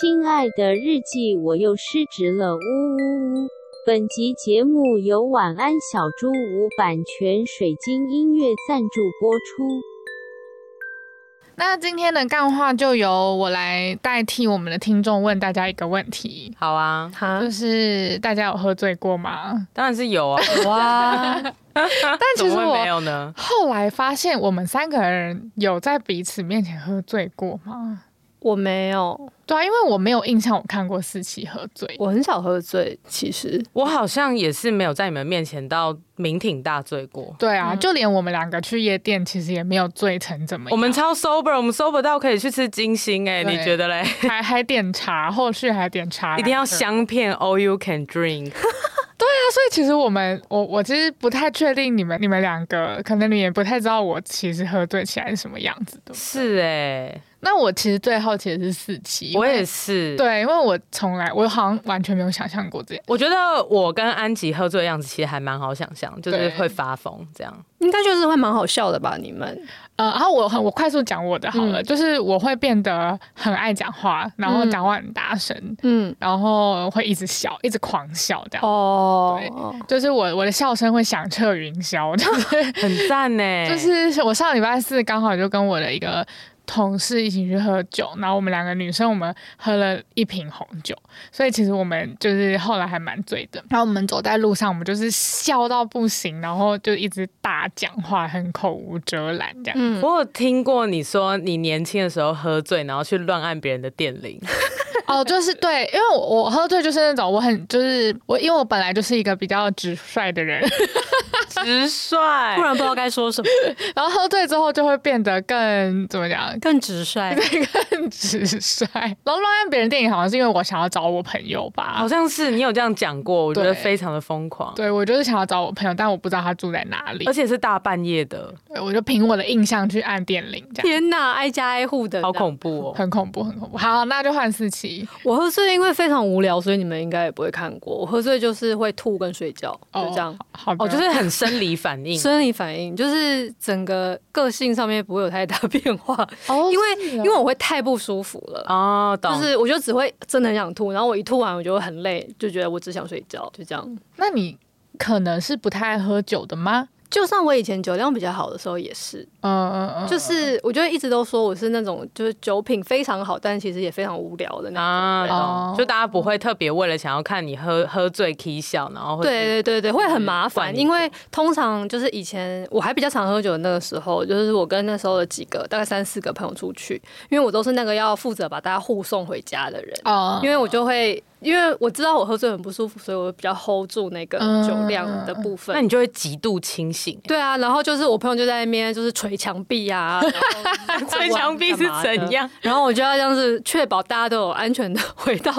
亲爱的日记，我又失职了，呜呜呜！本集节目由晚安小猪屋版权水晶音乐赞助播出。那今天的干话就由我来代替我们的听众问大家一个问题。好啊，就是大家有喝醉过吗？当然是有啊，哇！但其实我没有呢。后来发现，我们三个人有在彼此面前喝醉过吗？我没有，对啊，因为我没有印象，我看过四期喝醉，我很少喝醉。其实我好像也是没有在你们面前到酩酊大醉过。对啊，嗯、就连我们两个去夜店，其实也没有醉成怎么样。我们超 sober，我们 sober 到可以去吃金星哎、欸，你觉得嘞？还还点茶，后续还点茶，一定要香片，all you can drink。对啊，所以其实我们，我我其实不太确定你们，你们两个可能你也不太知道我其实喝醉起来是什么样子的。是哎、欸。那我其实最好奇的是四期，我也是，对，因为我从来我好像完全没有想象过这样。我觉得我跟安吉喝醉的样子其实还蛮好想象，就是会发疯这样，应该就是会蛮好笑的吧？你们，呃，然后我很我快速讲我的好了，嗯、就是我会变得很爱讲话，然后讲话很大声，嗯，然后会一直笑，一直狂笑这样。哦，对，就是我我的笑声会响彻云霄，就是很赞呢。就是我上礼拜四刚好就跟我的一个。同事一起去喝酒，然后我们两个女生，我们喝了一瓶红酒，所以其实我们就是后来还蛮醉的。然后我们走在路上，我们就是笑到不行，然后就一直大讲话，很口无遮拦这样。嗯，我有听过你说你年轻的时候喝醉，然后去乱按别人的电铃。哦，就是对，因为我我喝醉就是那种我很就是我，因为我本来就是一个比较直率的人，直率，不然不知道该说什么，然后喝醉之后就会变得更怎么讲，更直率，对，更直率。然后乱按别人电影好像是因为我想要找我朋友吧，好像是你有这样讲过，我觉得非常的疯狂。对，我就是想要找我朋友，但我不知道他住在哪里，而且是大半夜的，对，我就凭我的印象去按电铃，这样。天哪，挨家挨户的，好恐怖哦，很恐怖，很恐怖。好，那就换四七。我喝醉因为非常无聊，所以你们应该也不会看过。我喝醉就是会吐跟睡觉，就这样。哦，好哦，就是很生理 反应，生理反应就是整个个性上面不会有太大 变化。哦，因为因为我会太不舒服了哦，就是我就只会真的很想吐，然后我一吐完我就会很累，就觉得我只想睡觉，就这样。那你可能是不太爱喝酒的吗？就算我以前酒量比较好的时候也是，嗯嗯嗯，就是我觉得一直都说我是那种就是酒品非常好，但其实也非常无聊的那种，啊、就大家不会特别为了想要看你喝喝醉 k 笑，然后会对对对对，会很麻烦，因为通常就是以前我还比较常喝酒的那个时候，就是我跟那时候的几个大概三四个朋友出去，因为我都是那个要负责把大家护送回家的人，哦，因为我就会。因为我知道我喝醉很不舒服，所以我比较 hold 住那个酒量的部分。那你就会极度清醒。对啊，然后就是我朋友就在那边就是捶墙壁啊，捶墙壁是怎样？然后我就要这样子确保大家都有安全的 回到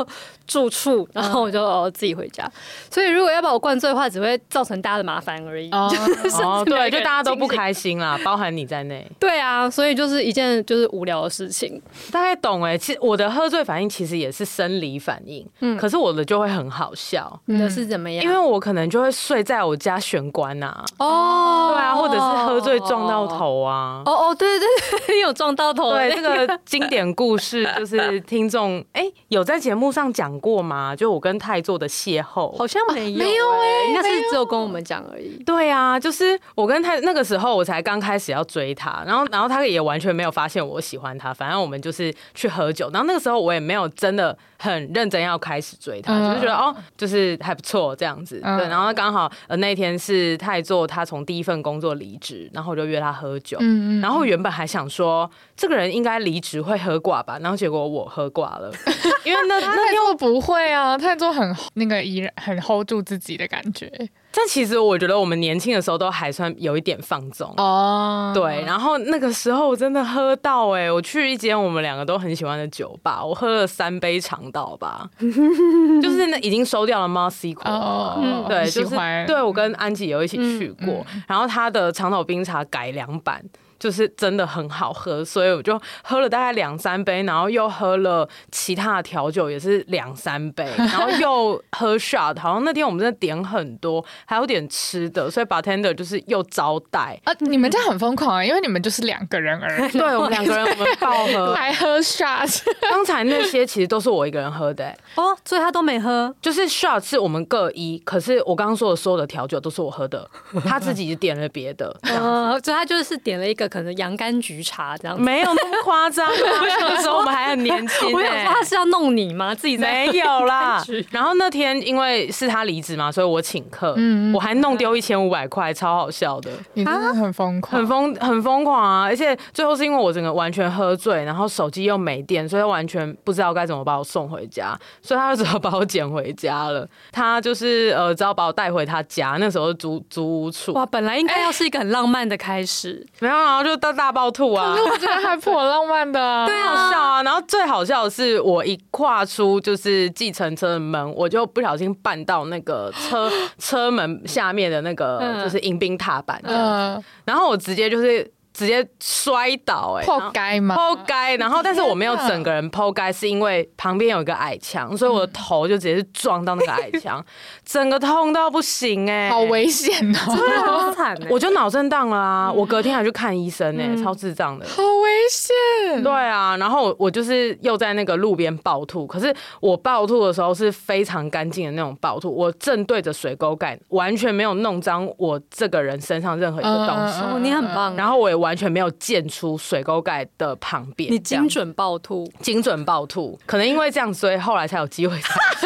住处，然后我就哦自己回家。所以如果要把我灌醉的话，只会造成大家的麻烦而已。哦，对，就大家都不开心啦，包含你在内。对啊，所以就是一件就是无聊的事情。大概懂哎，其实我的喝醉反应其实也是生理反应。嗯。可是我的就会很好笑，你的是怎么样？因为我可能就会睡在我家玄关呐，哦，对啊，或者是喝醉撞到头啊，哦哦，对对对，有撞到头，对，这个经典故事 就是听众哎有在节目上讲过吗？就我跟泰做的邂逅，好像没有，没有哎，应该是只有跟我们讲而已。对啊，就是我跟泰那个时候我才刚开始要追他，然后然后他也完全没有发现我喜欢他，反正我们就是去喝酒，然后那个时候我也没有真的很认真要开始追他。嗯、就是觉得哦，就是还不错这样子，嗯、对。然后刚好呃那天是泰座他从第一份工作离职，然后我就约他喝酒。嗯嗯。然后原本还想说这个人应该离职会喝挂吧，然后结果我喝挂了，因为那那又不会啊，泰座很那个依然很 hold 住自己的感觉。但其实我觉得我们年轻的时候都还算有一点放纵。哦，对。然后那个时候我真的喝到哎、欸，我去一间我们两个都很喜欢的酒吧，我喝了三杯长岛吧，就是那已经收掉了 Mossy 哦，对，就是对我跟安吉有一起去过，然后他的长岛冰茶改良版。就是真的很好喝，所以我就喝了大概两三杯，然后又喝了其他的调酒也是两三杯，然后又喝 shot，好像那天我们真的点很多，还有点吃的，所以 bartender 就是又招待。啊，你们这很疯狂啊，因为你们就是两个人而已，对我们两个人我们爆喝，还喝 shot，刚才那些其实都是我一个人喝。的，欸，哦，所以他都没喝，就是 shot 是我们各一，可是我刚刚说的所有的调酒都是我喝的，他自己点了别的，呃，所以他就是点了一个可能洋甘菊茶这样子，没有那么夸张，那个时候我们还很年轻，我想说他是要弄你吗？自己没有啦。然后那天因为是他离职嘛，所以我请客，嗯，我还弄丢一千五百块，超好笑的，你真的很疯狂，很疯很疯狂啊！而且最后是因为我整个完全喝醉，然后手机又没电，所以他完全不知道该怎么把我送回家，所以他就只好把我捡回家了。他就是呃，只好把我带回他家，那时候租租屋处。哇，本来应该要是一个很浪漫的开始，没有，然后就大大爆吐啊！我觉得还颇浪漫的，对啊，好笑啊！然后最好笑的是，我一跨出就是计程车的门，我就不小心绊到那个车 车门下面的那个就是迎宾踏板，嗯，然后我直接就是。直接摔倒，哎，扑街吗？扑街，然后但是我没有整个人扑街，是因为旁边有一个矮墙，所以我的头就直接是撞到那个矮墙，整个痛到不行，哎，好危险哦，真的好惨，我就脑震荡了啊！我隔天还去看医生，哎，超智障的，好危险。对啊，然后我就是又在那个路边暴吐，可是我暴吐的时候是非常干净的那种暴吐，我正对着水沟盖，完全没有弄脏我这个人身上任何一个东西。哦，你很棒，然后我也。完全没有溅出水沟盖的旁边，你精准暴吐，精准暴吐，可能因为这样，所以后来才有机会。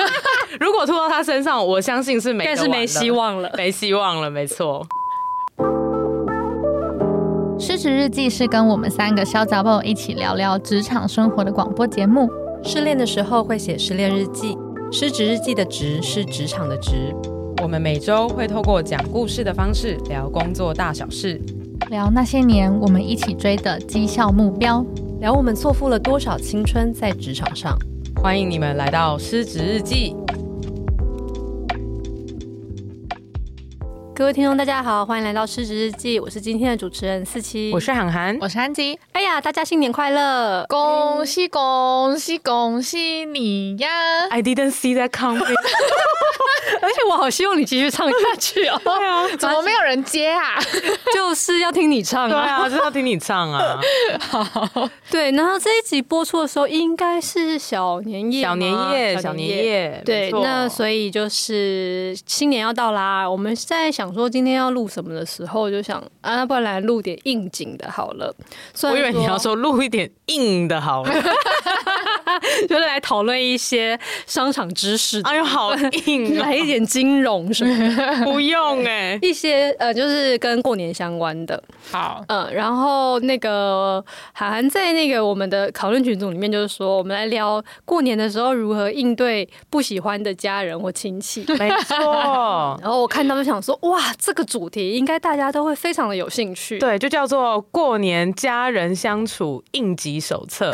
如果吐到他身上，我相信是没，但是没希望了，没希望了，没错。失职日记是跟我们三个小杂宝一起聊聊职场生活的广播节目。失恋的时候会写失恋日记，失职日记的职是职场的职。我们每周会透过讲故事的方式聊工作大小事。聊那些年我们一起追的绩效目标，聊我们错付了多少青春在职场上。欢迎你们来到失职日记。各位听众，大家好，欢迎来到失职日记。我是今天的主持人四七，我是涵涵，我是安吉。哎呀，大家新年快乐！恭喜恭喜恭喜你呀！I didn't see that coming。而且我好希望你继续唱下去哦。对啊，怎么没有人接啊？就是要听你唱啊！对啊，就是要听你唱啊！好，对。然后这一集播出的时候，应该是小年夜，小年夜，小年夜。对，那所以就是新年要到啦。我们在想说今天要录什么的时候，就想啊，那不然来录点应景的好了。我以为你要说录一点硬的好了。就是来讨论一些商场知识。哎呦，好硬！来一点金融什么的？不用哎，一些呃，就是跟过年相关的。好，嗯，然后那个涵涵在那个我们的讨论群组里面，就是说我们来聊过年的时候如何应对不喜欢的家人或亲戚。没错。然后我看到就想说，哇，这个主题应该大家都会非常的有兴趣。对，就叫做过年家人相处应急手册。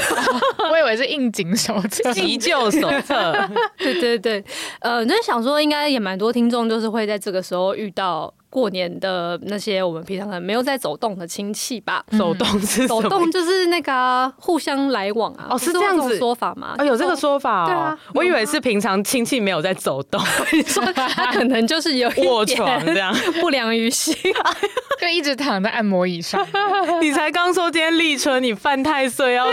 我以为是应景手册、急救手册。对对对，呃，那想说应该也蛮多听众，就是会在这个时候遇到。过年的那些我们平常可能没有在走动的亲戚吧，走动是走动就是那个互相来往啊，哦，是这样子说法吗？哦，有这个说法哦。对啊，我以为是平常亲戚没有在走动，你说他可能就是有卧床这样 不良于行，就一直躺在按摩椅上。你才刚说今天立春，你犯太岁要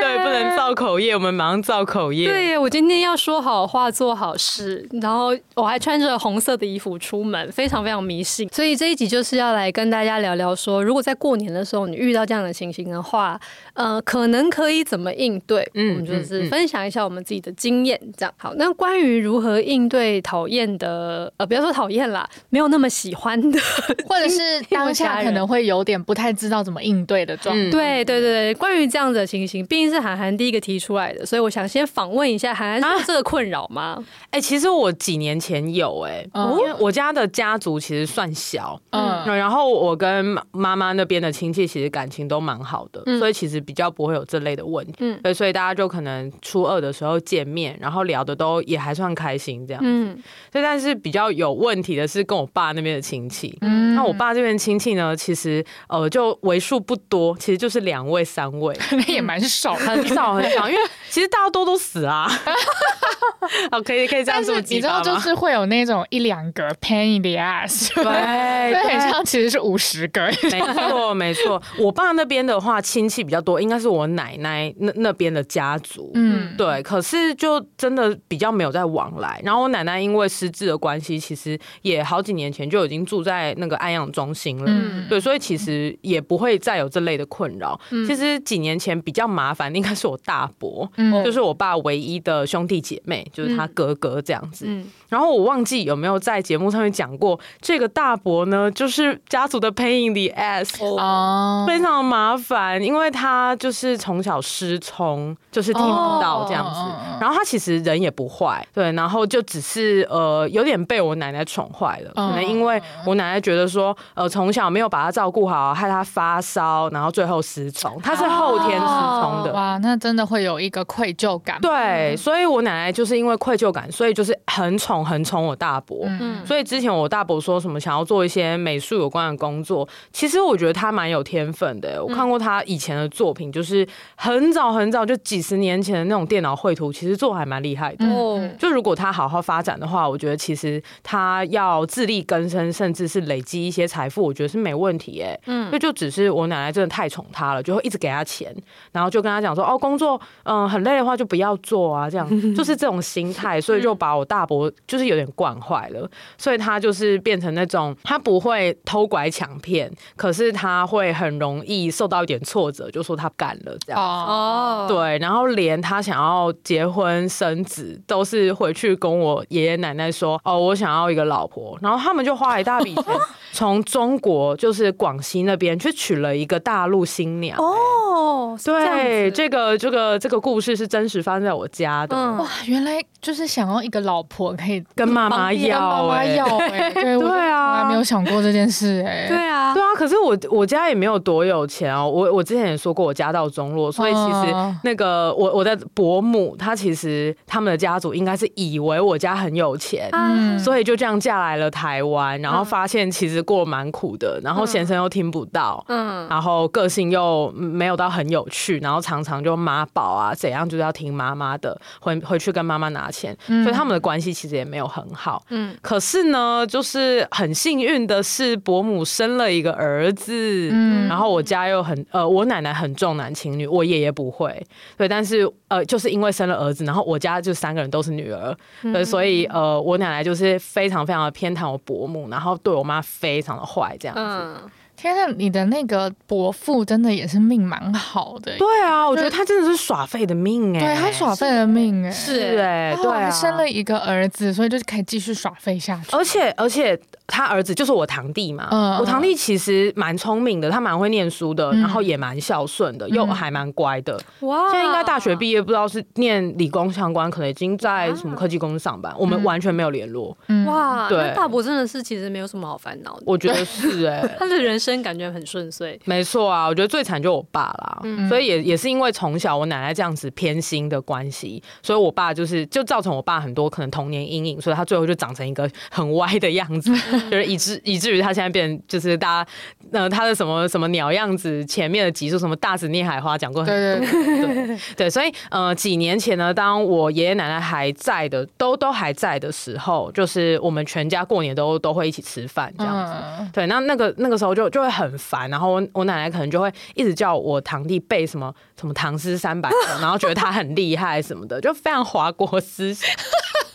对，不能造口业，我们马上造口业。对，我今天要说好话，做好事，然后我还穿着红色的衣服出门，非常非常迷信。所以这一集就是要来跟大家聊聊说，如果在过年的时候你遇到这样的情形的话，呃，可能可以怎么应对？嗯，我们就是分享一下我们自己的经验，这样好。那关于如何应对讨厌的，呃，不要说讨厌啦，没有那么喜欢的，或者是当下可能会有点不太知道怎么应对的状态。对对对，关于这样子的情形，毕竟是韩寒第一个提出来的，所以我想先访问一下韩寒，是这个困扰吗？哎、啊欸，其实我几年前有哎、欸，因为我家的家族其实算小。嗯，然后我跟妈妈那边的亲戚其实感情都蛮好的，嗯、所以其实比较不会有这类的问题。嗯，对，所以大家就可能初二的时候见面，然后聊的都也还算开心这样。嗯，所以但是比较有问题的是跟我爸那边的亲戚。嗯，那我爸这边亲戚呢，其实呃就为数不多，其实就是两位三位，那也蛮少，很少很少，因为其实大家多都死啊。好，可以可以这样子，你知道就是会有那种一两个 pain in the ass，对，对，很像其实是五十个。没错没错，我爸那边的话亲戚比较多，应该是我奶奶那那边的家族，嗯，对。可是就真的比较没有在往来。然后我奶奶因为失智的关系，其实也好几年前就已经住在那个安养中心了，嗯，对，所以其实也不会再有这类的困扰。其实几年前比较麻烦，应该是我大伯，嗯，就是我爸唯一的兄弟姐妹，就是他哥哥这样子。嗯，然后我忘记有没有在节目上面讲过，这个大伯呢，就是家族的 pain in the ass，哦，非常麻烦，因为他就是从小失聪，就是听不到这样子。然后他其实人也不坏，对，然后就只是呃有点被我奶奶宠坏了，可能因为我奶奶觉得说，呃从小没有把他照顾好，害他发烧，然后最后失聪。他是后天失聪的，哇，那真的会有一个愧疚感。对，所以我奶奶就是因为愧疚感，所以就是很宠很宠我大伯。嗯，所以之前我大伯说什么想要做一些美术有关的工作，其实我觉得他蛮有天分的。我看过他以前的作品，就是很早很早就几十年前的那种电脑绘图，其实做还蛮厉害的。哦，就如果他好好发展的话，我觉得其实他要自力更生，甚至是累积一些财富，我觉得是没问题。哎，嗯，那就只是我奶奶真的太宠他了，就会一直给他钱，然后就跟他讲说，哦，工作嗯很累的话就不要做啊，这样 就是这种心态，所以就把我大伯就是有点惯坏了，所以他就是变成那种他不会偷拐抢骗，可是他会很容易受到一点挫折，就说他干了这样哦，对，然后连他想要结婚生子，都是回去跟我爷爷奶奶说，哦，我想要一个老婆，然后他们就花了一大笔钱，从中国就是广西那边去娶了一个大陆新娘哦，对，这个这个这个故事是真实发生在我家的，哇，原来就是想要一个老婆可以跟妈妈要，妈妈要，哎，对啊，我还没有想过这件事，哎，对啊，对啊，可是我我家也没有多有钱哦，我我之前也说过我家道中落，所以其实那个我我的伯母她其实他们的家族应该是以为我家很有钱，嗯，所以就这样嫁来了台湾，然后发现其实过蛮苦的，然后先生又听不到，嗯，然后个性又没有到很有趣，然后常常就妈宝啊怎样就是要听妈妈的，回回去跟妈妈拿钱，所以他们的关系其实也没有很好，嗯，可是呢，就是很幸运的是伯母生了一个儿子，嗯，然后我家又很呃，我奶奶很重男轻女，我爷爷不会，对，但是呃，就是因为生了儿子，然后我家就三个人都是女儿，对，所以呃，我奶奶就是非常非常的偏袒我伯母，然后对我妈非常的坏这样子。天呐，你的那个伯父真的也是命蛮好的。对啊，我觉得他真的是耍废的命哎。对，他耍废的命哎。是哎，对啊，生了一个儿子，所以就是可以继续耍废下去。而且而且他儿子就是我堂弟嘛。嗯。我堂弟其实蛮聪明的，他蛮会念书的，然后也蛮孝顺的，又还蛮乖的。哇。现在应该大学毕业，不知道是念理工相关，可能已经在什么科技公司上班。我们完全没有联络。哇。对。大伯真的是其实没有什么好烦恼的。我觉得是哎。他的人生。感觉很顺遂，没错啊，我觉得最惨就我爸啦，嗯、所以也也是因为从小我奶奶这样子偏心的关系，所以我爸就是就造成我爸很多可能童年阴影，所以他最后就长成一个很歪的样子，就是以至以至于他现在变就是大家呃他的什么什么鸟样子，前面的集数什么大紫孽海花讲过很多，对对 所以呃几年前呢，当我爷爷奶奶还在的，都都还在的时候，就是我们全家过年都都会一起吃饭这样子，嗯、对，那那个那个时候就就。就会很烦，然后我我奶奶可能就会一直叫我堂弟背什么什么唐诗三百首，然后觉得他很厉害什么的，就非常华 国思想。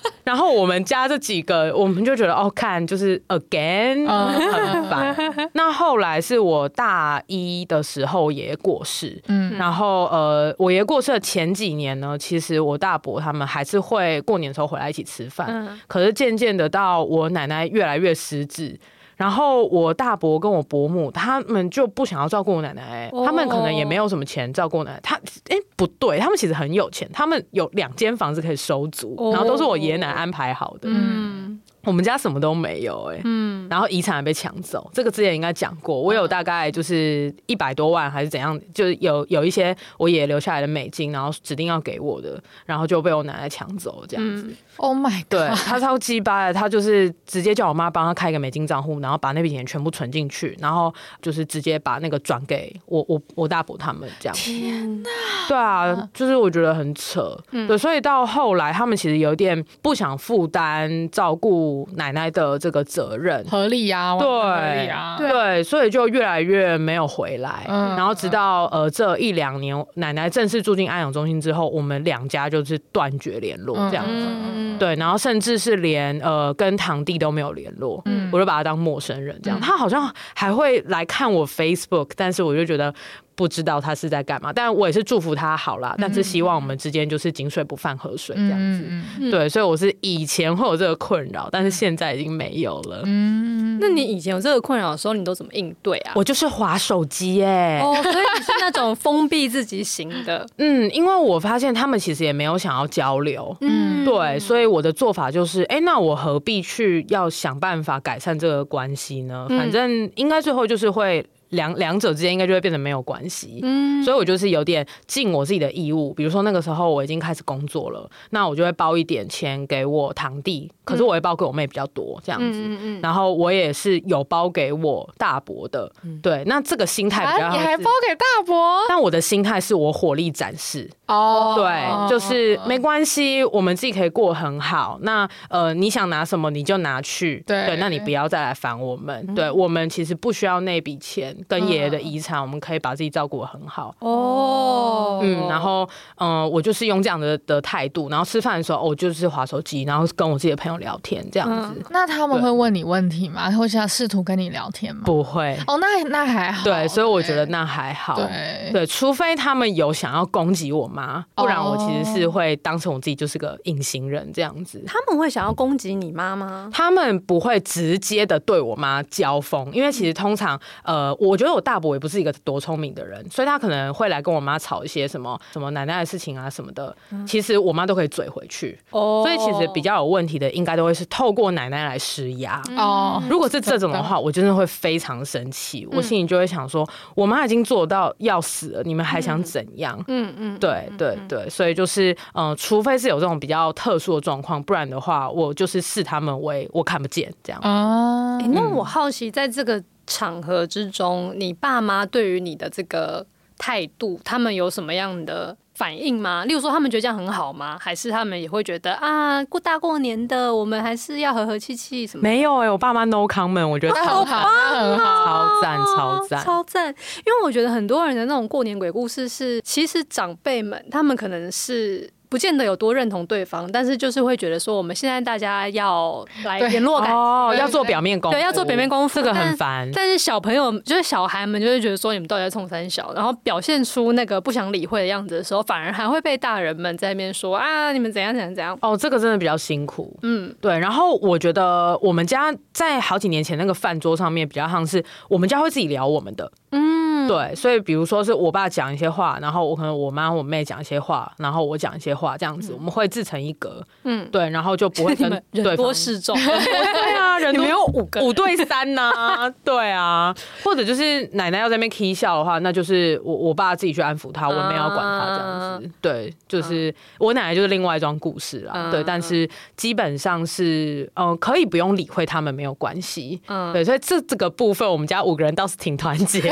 然后我们家这几个，我们就觉得哦，看就是 again 很烦。那后来是我大一的时候爷爷过世，嗯，然后呃，我爷爷过世的前几年呢，其实我大伯他们还是会过年的时候回来一起吃饭。可是渐渐的到我奶奶越来越失智。然后我大伯跟我伯母他们就不想要照顾我奶奶，他们可能也没有什么钱照顾奶奶。他哎不对，他们其实很有钱，他们有两间房子可以收租，然后都是我爷爷奶奶安排好的。嗯，我们家什么都没有哎、欸，嗯，然后遗产还被抢走，这个之前应该讲过。我有大概就是一百多万还是怎样，就是有有一些我爷爷留下来的美金，然后指定要给我的，然后就被我奶奶抢走这样子。嗯、Oh my God！对，他超鸡巴的，他就是直接叫我妈帮他开一个美金账户，然后把那笔钱全部存进去，然后就是直接把那个转给我我我大伯他们这样子。天哪！对啊，就是我觉得很扯。嗯、对，所以到后来他们其实有点不想负担照顾。奶奶的这个责任合理呀，对，合理啊，对，所以就越来越没有回来。嗯，然后直到呃这一两年，奶奶正式住进安养中心之后，我们两家就是断绝联络这样子。嗯，对，然后甚至是连呃跟堂弟都没有联络。嗯，我就把他当陌生人这样。他好像还会来看我 Facebook，但是我就觉得。不知道他是在干嘛，但我也是祝福他好啦。但是希望我们之间就是井水不犯河水这样子。嗯、对，所以我是以前会有这个困扰，但是现在已经没有了。嗯，那你以前有这个困扰的时候，你都怎么应对啊？我就是划手机耶。哦，所以你是那种封闭自己型的。嗯，因为我发现他们其实也没有想要交流。嗯，对，所以我的做法就是，哎、欸，那我何必去要想办法改善这个关系呢？反正应该最后就是会。两两者之间应该就会变得没有关系，嗯，所以我就是有点尽我自己的义务。比如说那个时候我已经开始工作了，那我就会包一点钱给我堂弟，可是我会包给我妹比较多这样子，嗯嗯，然后我也是有包给我大伯的，对，那这个心态比较好，你还包给大伯？但我的心态是我火力展示哦，对，就是没关系，我们自己可以过很好。那呃，你想拿什么你就拿去，对，那你不要再来烦我们。对，我们其实不需要那笔钱。跟爷爷的遗产，我们可以把自己照顾的很好哦。嗯，然后嗯、呃，我就是用这样的的态度，然后吃饭的时候，我就是划手机，然后跟我自己的朋友聊天这样子。嗯、那他们会问你问题吗？会想试图跟你聊天吗？不会。哦，那那还好。对，所以我觉得那还好。对对，除非他们有想要攻击我妈，不然我其实是会当成我自己就是个隐形人这样子。他们会想要攻击你妈吗？他们不会直接的对我妈交锋，因为其实通常呃我。我觉得我大伯也不是一个多聪明的人，所以他可能会来跟我妈吵一些什么什么奶奶的事情啊什么的。其实我妈都可以嘴回去，所以其实比较有问题的，应该都会是透过奶奶来施压。哦，如果是这种的话，我真的会非常生气，我心里就会想说，我妈已经做到要死了，你们还想怎样？嗯嗯，对对对，所以就是嗯，除非是有这种比较特殊的状况，不然的话，我就是视他们为我看不见这样。哦，那我好奇在这个。场合之中，你爸妈对于你的这个态度，他们有什么样的反应吗？例如说，他们觉得这样很好吗？还是他们也会觉得啊，过大过年的，我们还是要和和气气什么？没有哎、欸，我爸妈 no comment，我觉得超好，很好，超赞，超赞，超赞。因为我觉得很多人的那种过年鬼故事是，其实长辈们他们可能是。不见得有多认同对方，但是就是会觉得说，我们现在大家要来联络感情哦，要做表面功夫，对，要做表面功夫，这个很烦。但是小朋友就是小孩们，就会觉得说，你们到底在冲三小，然后表现出那个不想理会的样子的时候，反而还会被大人们在那边说啊，你们怎样怎样怎样。哦，这个真的比较辛苦。嗯，对。然后我觉得我们家在好几年前那个饭桌上面，比较像是我们家会自己聊我们的。嗯。对，所以比如说是我爸讲一些话，然后我可能我妈我妹讲一些话，然后我讲一些话，这样子我们会自成一格，嗯，对，然后就不会跟 人多势众，对啊，人没有五个五对三呐，对啊，或者就是奶奶要在那边 k 笑的话，那就是我我爸自己去安抚他，我没有管他这样子，对，就是我奶奶就是另外一桩故事啦，对，但是基本上是嗯可以不用理会他们没有关系，嗯，对，所以这这个部分我们家五个人倒是挺团结。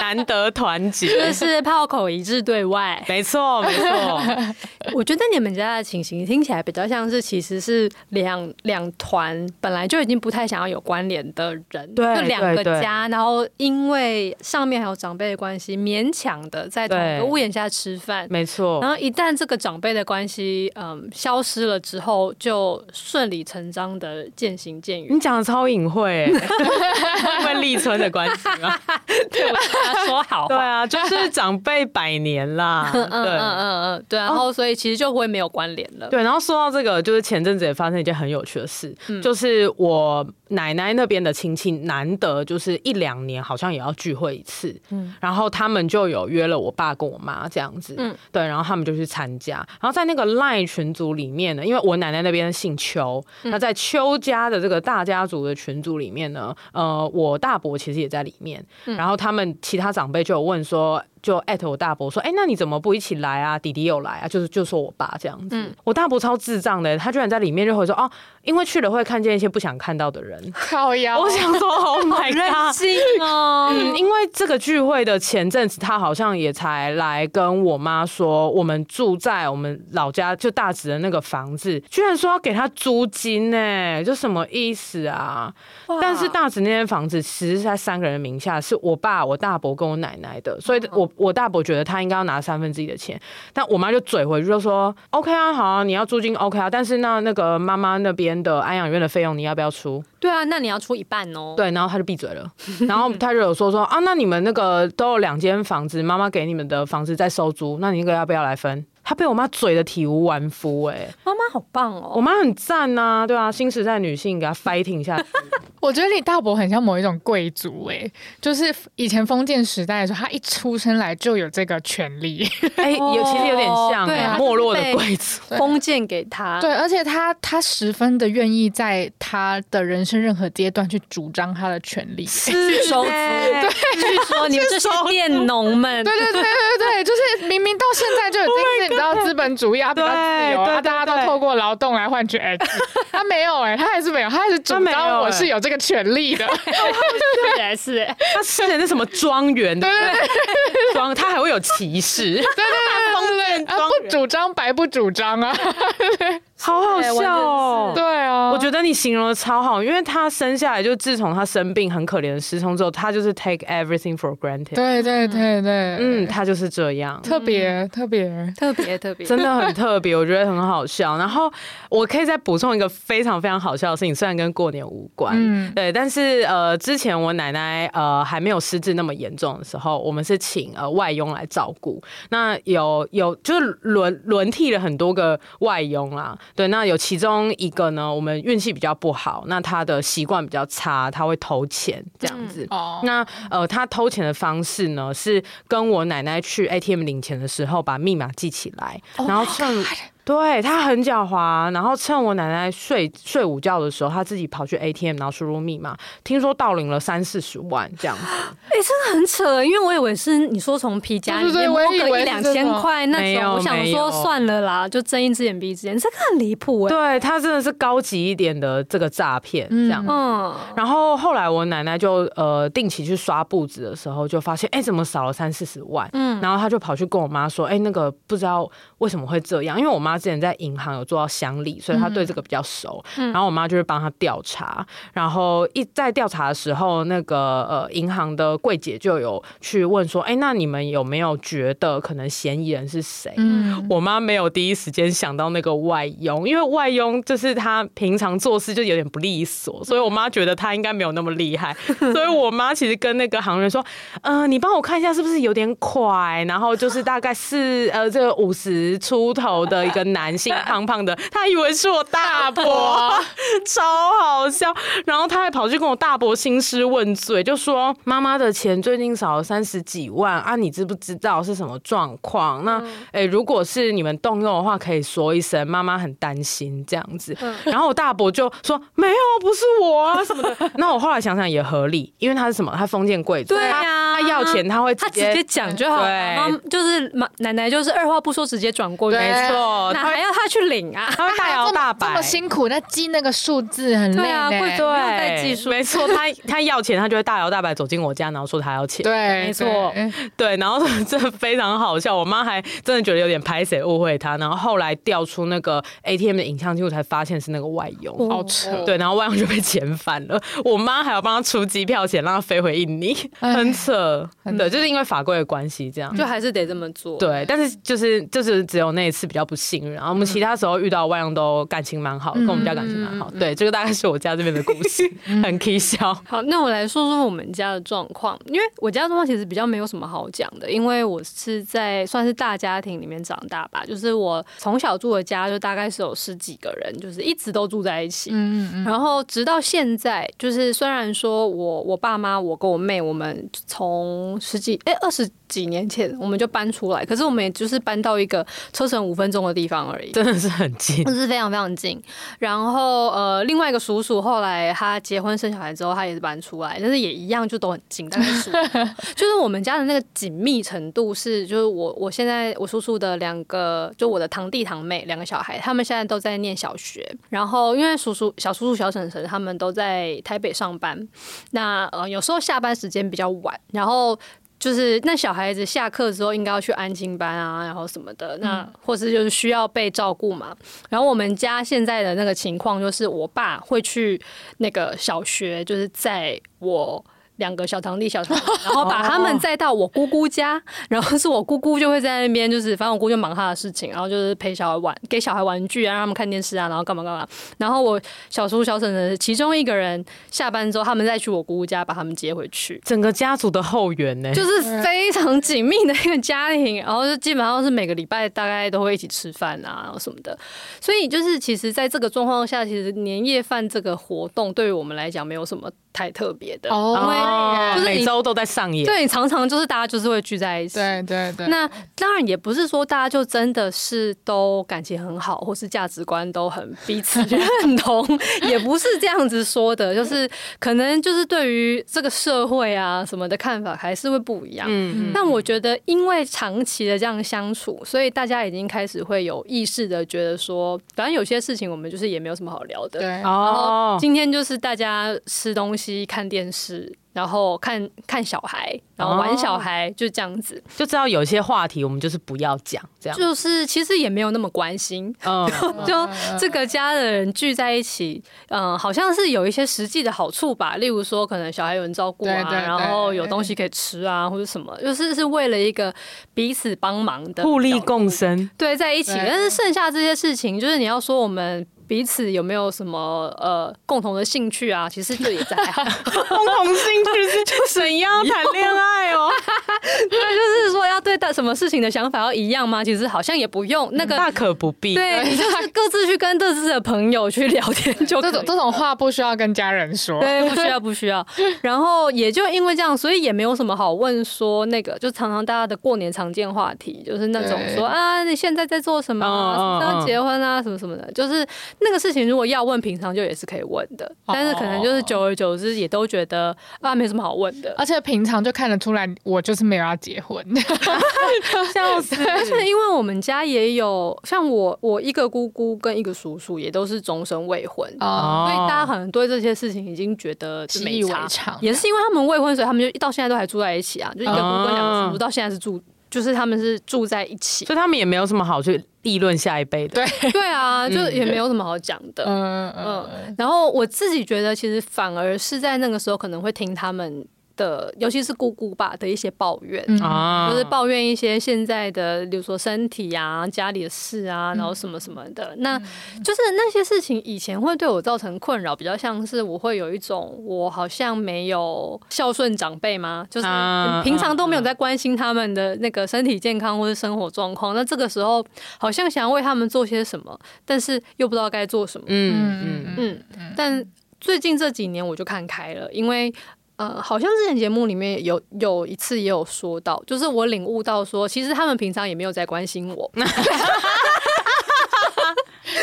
难得团结，就是炮口一致对外。没错，没错。我觉得你们家的情形听起来比较像是，其实是两两团本来就已经不太想要有关联的人，对，就两个家，然后因为上面还有长辈的关系，勉强的在同一个屋檐下吃饭。没错。然后一旦这个长辈的关系嗯消失了之后，就顺理成章的渐行渐远。你讲的超隐晦，因为立春的关系吗？对。说好话。对啊，就是长辈百年啦。对，嗯嗯嗯嗯，对。然后所以其实就会没有关联了。对，然后说到这个，就是前阵子也发生一件很有趣的事，就是我奶奶那边的亲戚难得就是一两年好像也要聚会一次，嗯，然后他们就有约了我爸跟我妈这样子，嗯，对，然后他们就去参加，然后在那个 LINE 群组里面呢，因为我奶奶那边姓邱，那在邱家的这个大家族的群组里面呢，呃，我大伯其实也在里面，然后他们其他长辈就有问说。就艾特我大伯说，哎、欸，那你怎么不一起来啊？弟弟有来啊，就是就说我爸这样子。嗯、我大伯超智障的，他居然在里面就会说，哦，因为去了会看见一些不想看到的人。好呀，我想说，Oh my god，任性 哦。嗯，因为这个聚会的前阵子，他好像也才来跟我妈说，我们住在我们老家就大直的那个房子，居然说要给他租金呢，就什么意思啊？但是大直那间房子其实是在三个人名下，是我爸、我大伯跟我奶奶的，所以我。我大伯觉得他应该要拿三分之一的钱，但我妈就嘴回去就说：“OK 啊，好啊，你要租金 OK 啊，但是那那个妈妈那边的安养院的费用你要不要出？”对啊，那你要出一半哦。对，然后他就闭嘴了，然后他就有说说啊，那你们那个都有两间房子，妈妈给你们的房子在收租，那你那个要不要来分？他被我妈嘴的体无完肤，哎，妈妈好棒哦，我妈很赞呐，对啊，新时代女性给她 fighting 一下。我觉得你大伯很像某一种贵族，哎，就是以前封建时代的时候，他一出生来就有这个权利，哎，有其实有点像对没落的贵族，封建给他，对，而且他他十分的愿意在他的人生任何阶段去主张他的权利，是收租，对，据说你们这些佃农们，对对对对对，就是明明到现在就已经是。然后资本主义啊，比较自由啊，大家都透过劳动来换取。X，，他没有哎，他还是没有，他还是主张我是有这个权利的。也是，他是的那什么庄园，对对对，庄他还会有歧视，对对对对对，不主张白不主张啊。好好笑哦！对啊，我觉得你形容的超好，因为他生下来就自从他生病很可怜的失聪之后，他就是 take everything for granted。对对对对，嗯，他就是这样，特别特别。特别特别，真的很特别，我觉得很好笑。然后我可以再补充一个非常非常好笑的事情，虽然跟过年无关，嗯，对，但是呃，之前我奶奶呃还没有失智那么严重的时候，我们是请呃外佣来照顾，那有有就是轮轮替了很多个外佣啦。对，那有其中一个呢，我们运气比较不好，那他的习惯比较差，他会偷钱这样子。那呃，他偷钱的方式呢，是跟我奶奶去 ATM 领钱的时候，把密码记起来，然后趁。对，他很狡猾，然后趁我奶奶睡睡午觉的时候，他自己跑去 ATM，然后输入密码，听说盗领了三四十万这样子。哎、欸，真的很扯，因为我以为是你说从皮夹里面摸个一两千块那种，我想说算了啦，就睁一只眼闭一只眼，这个很离谱哎。对，他真的是高级一点的这个诈骗这样。嗯，然后后来我奶奶就呃定期去刷簿子的时候，就发现哎、欸、怎么少了三四十万？嗯，然后他就跑去跟我妈说，哎、欸、那个不知道为什么会这样，因为我妈。之前在银行有做到乡里，所以他对这个比较熟。嗯、然后我妈就是帮他调查，然后一在调查的时候，那个呃银行的柜姐就有去问说：“哎，那你们有没有觉得可能嫌疑人是谁？”嗯，我妈没有第一时间想到那个外佣，因为外佣就是他平常做事就有点不利索，所以我妈觉得他应该没有那么厉害。所以我妈其实跟那个行员说：“呃，你帮我看一下是不是有点快？然后就是大概是呃这个五十出头的一个。”男性胖胖的，他以为是我大伯，超好笑。然后他还跑去跟我大伯兴师问罪，就说妈妈的钱最近少了三十几万啊，你知不知道是什么状况？那哎、欸，如果是你们动用的话，可以说一声，妈妈很担心这样子。然后我大伯就说没有，不是我啊什么的。那我后来想想也合理，因为他是什么？他封建贵族，对呀、啊，他要钱他会直接讲就好，对，就是妈奶奶就是二话不说直接转过去，没错。那还要他去领啊？他会大摇大摆，这么辛苦，那记那个数字很累呢。对，没错，他他要钱，他就会大摇大摆走进我家，然后说他要钱。对，没错，对，然后 真的非常好笑。我妈还真的觉得有点拍谁误会他，然后后来调出那个 ATM 的影像记录，才发现是那个外佣。好扯。对，然后外佣就被遣返了。我妈还要帮他出机票钱，让他飞回印尼，很扯。对，就是因为法规的关系，这样就还是得这么做。对，但是就是就是只有那一次比较不幸。幸运，然后我们其他时候遇到外佣都感情蛮好的，跟我们家感情蛮好。对，这个大概是我家这边的故事，很可笑。好，那我来说说我们家的状况，因为我家的状况其实比较没有什么好讲的，因为我是在算是大家庭里面长大吧，就是我从小住的家就大概是有十几个人，就是一直都住在一起。嗯嗯，然后直到现在，就是虽然说我我爸妈我跟我妹，我们从十几哎二十几年前我们就搬出来，可是我们也就是搬到一个车程五分钟的地方而已，真的是很近，就是非常非常近。然后呃，另外一个叔叔后来他结婚生小孩之后，他也是搬出来，但是也一样就都很近，但是 就是我们家的那个紧密程度是，就是我我现在我叔叔的两个，就我的堂弟堂妹两个小孩，他们现在都在念小学。然后因为叔叔小叔叔小婶婶他们都在台北上班，那呃有时候下班时间比较晚，然后。就是那小孩子下课之后应该要去安静班啊，然后什么的，那或是就是需要被照顾嘛。然后我们家现在的那个情况就是，我爸会去那个小学，就是在我。两个小堂弟、小堂弟，然后把他们载到我姑姑家，然后是我姑姑就会在那边，就是反正我姑就忙她的事情，然后就是陪小孩玩，给小孩玩具啊，让他们看电视啊，然后干嘛干嘛。然后我小叔、小婶的其中一个人下班之后，他们再去我姑姑家把他们接回去，整个家族的后援呢，就是非常紧密的一个家庭，然后就基本上是每个礼拜大概都会一起吃饭啊，然后什么的。所以就是其实在这个状况下，其实年夜饭这个活动对于我们来讲没有什么。太特别的，因为就是每周都在上演。对，常常就是大家就是会聚在一起。对对对。那当然也不是说大家就真的是都感情很好，或是价值观都很彼此认同，也不是这样子说的。就是可能就是对于这个社会啊什么的看法还是会不一样。嗯。但我觉得因为长期的这样相处，所以大家已经开始会有意识的觉得说，反正有些事情我们就是也没有什么好聊的。对。然后今天就是大家吃东西。看电视，然后看看小孩，然后玩小孩，就这样子，就知道有些话题我们就是不要讲，这样。就是其实也没有那么关心，嗯，就这个家的人聚在一起，嗯，好像是有一些实际的好处吧，例如说可能小孩有人照顾啊，然后有东西可以吃啊，或者什么，就是是为了一个彼此帮忙的互利共生，对，在一起。但是剩下这些事情，就是你要说我们。彼此有没有什么呃共同的兴趣啊？其实这也在 共同兴趣是就怎样谈恋爱哦？对，就是说要对待什么事情的想法要一样吗？其实好像也不用，那个大可不必。对，你就是各自去跟各自的朋友去聊天就。这种这种话不需要跟家人说，对，不需要不需要。然后也就因为这样，所以也没有什么好问说那个，就常常大家的过年常见话题就是那种说啊，你现在在做什么？什么时候结婚啊？什么什么的，就是。那个事情如果要问，平常就也是可以问的，但是可能就是久而久之也都觉得啊，没什么好问的，而且平常就看得出来我就是没有要结婚，笑死！而且因为我们家也有像我，我一个姑姑跟一个叔叔也都是终身未婚，哦，所以大家可能对这些事情已经觉得习以为常，也是因为他们未婚，所以他们就到现在都还住在一起啊，就一个姑姑跟两个叔叔到现在是住。就是他们是住在一起，所以他们也没有什么好去议论下一辈的。对 对啊，就也没有什么好讲的。嗯嗯。然后我自己觉得，其实反而是在那个时候可能会听他们。的，尤其是姑姑吧的一些抱怨，嗯、就是抱怨一些现在的，比如说身体啊、家里的事啊，然后什么什么的。嗯、那就是那些事情以前会对我造成困扰，比较像是我会有一种我好像没有孝顺长辈吗？就是平常都没有在关心他们的那个身体健康或者生活状况。那这个时候好像想要为他们做些什么，但是又不知道该做什么。嗯嗯嗯。但最近这几年我就看开了，因为。呃，好像之前节目里面有有一次也有说到，就是我领悟到说，其实他们平常也没有在关心我。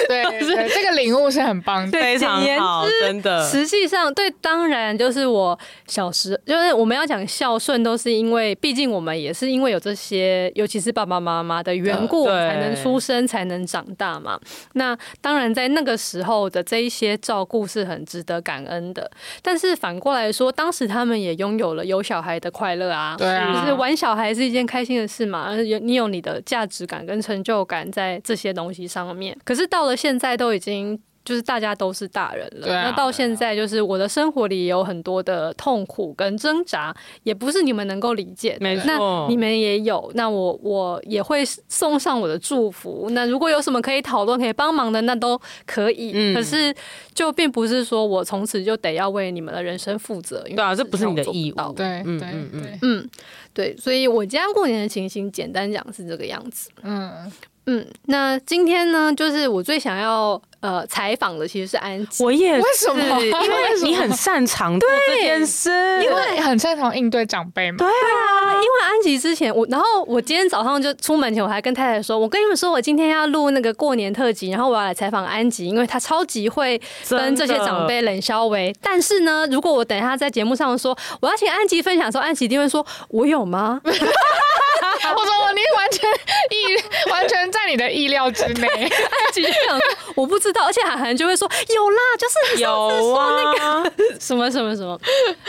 对，这个领悟是很棒的，非常好，真的。实际上，对，当然就是我小时，就是我们要讲孝顺，都是因为，毕竟我们也是因为有这些，尤其是爸爸妈妈的缘故，才能出生，才能长大嘛。那当然，在那个时候的这一些照顾是很值得感恩的。但是反过来说，当时他们也拥有了有小孩的快乐啊，对啊，就是玩小孩是一件开心的事嘛。有你有你的价值感跟成就感在这些东西上面。可是到了现在都已经就是大家都是大人了，啊，那到现在就是我的生活里也有很多的痛苦跟挣扎，也不是你们能够理解。没错，那你们也有，那我我也会送上我的祝福。那如果有什么可以讨论、可以帮忙的，那都可以。嗯、可是就并不是说我从此就得要为你们的人生负责。对啊，这不是你的义务。对，嗯对嗯对嗯对，所以我今天过年的情形，简单讲是这个样子。嗯嗯，那今天呢，就是我最想要。呃，采访的其实是安吉，我也，为什么？因为你很擅长做这件事，因为很擅长应对长辈嘛。对啊，因为安吉之前我，然后我今天早上就出门前，我还跟太太说，我跟你们说，我今天要录那个过年特辑，然后我要来采访安吉，因为他超级会跟这些长辈冷消维。但是呢，如果我等一下在节目上说我要请安吉分享的时候，安吉一定会说，我有吗？我说我你完全意完全在你的意料之内。安吉就想说，我不知道。而且涵涵就会说有啦，就是 有啊，那 个什么什么什么，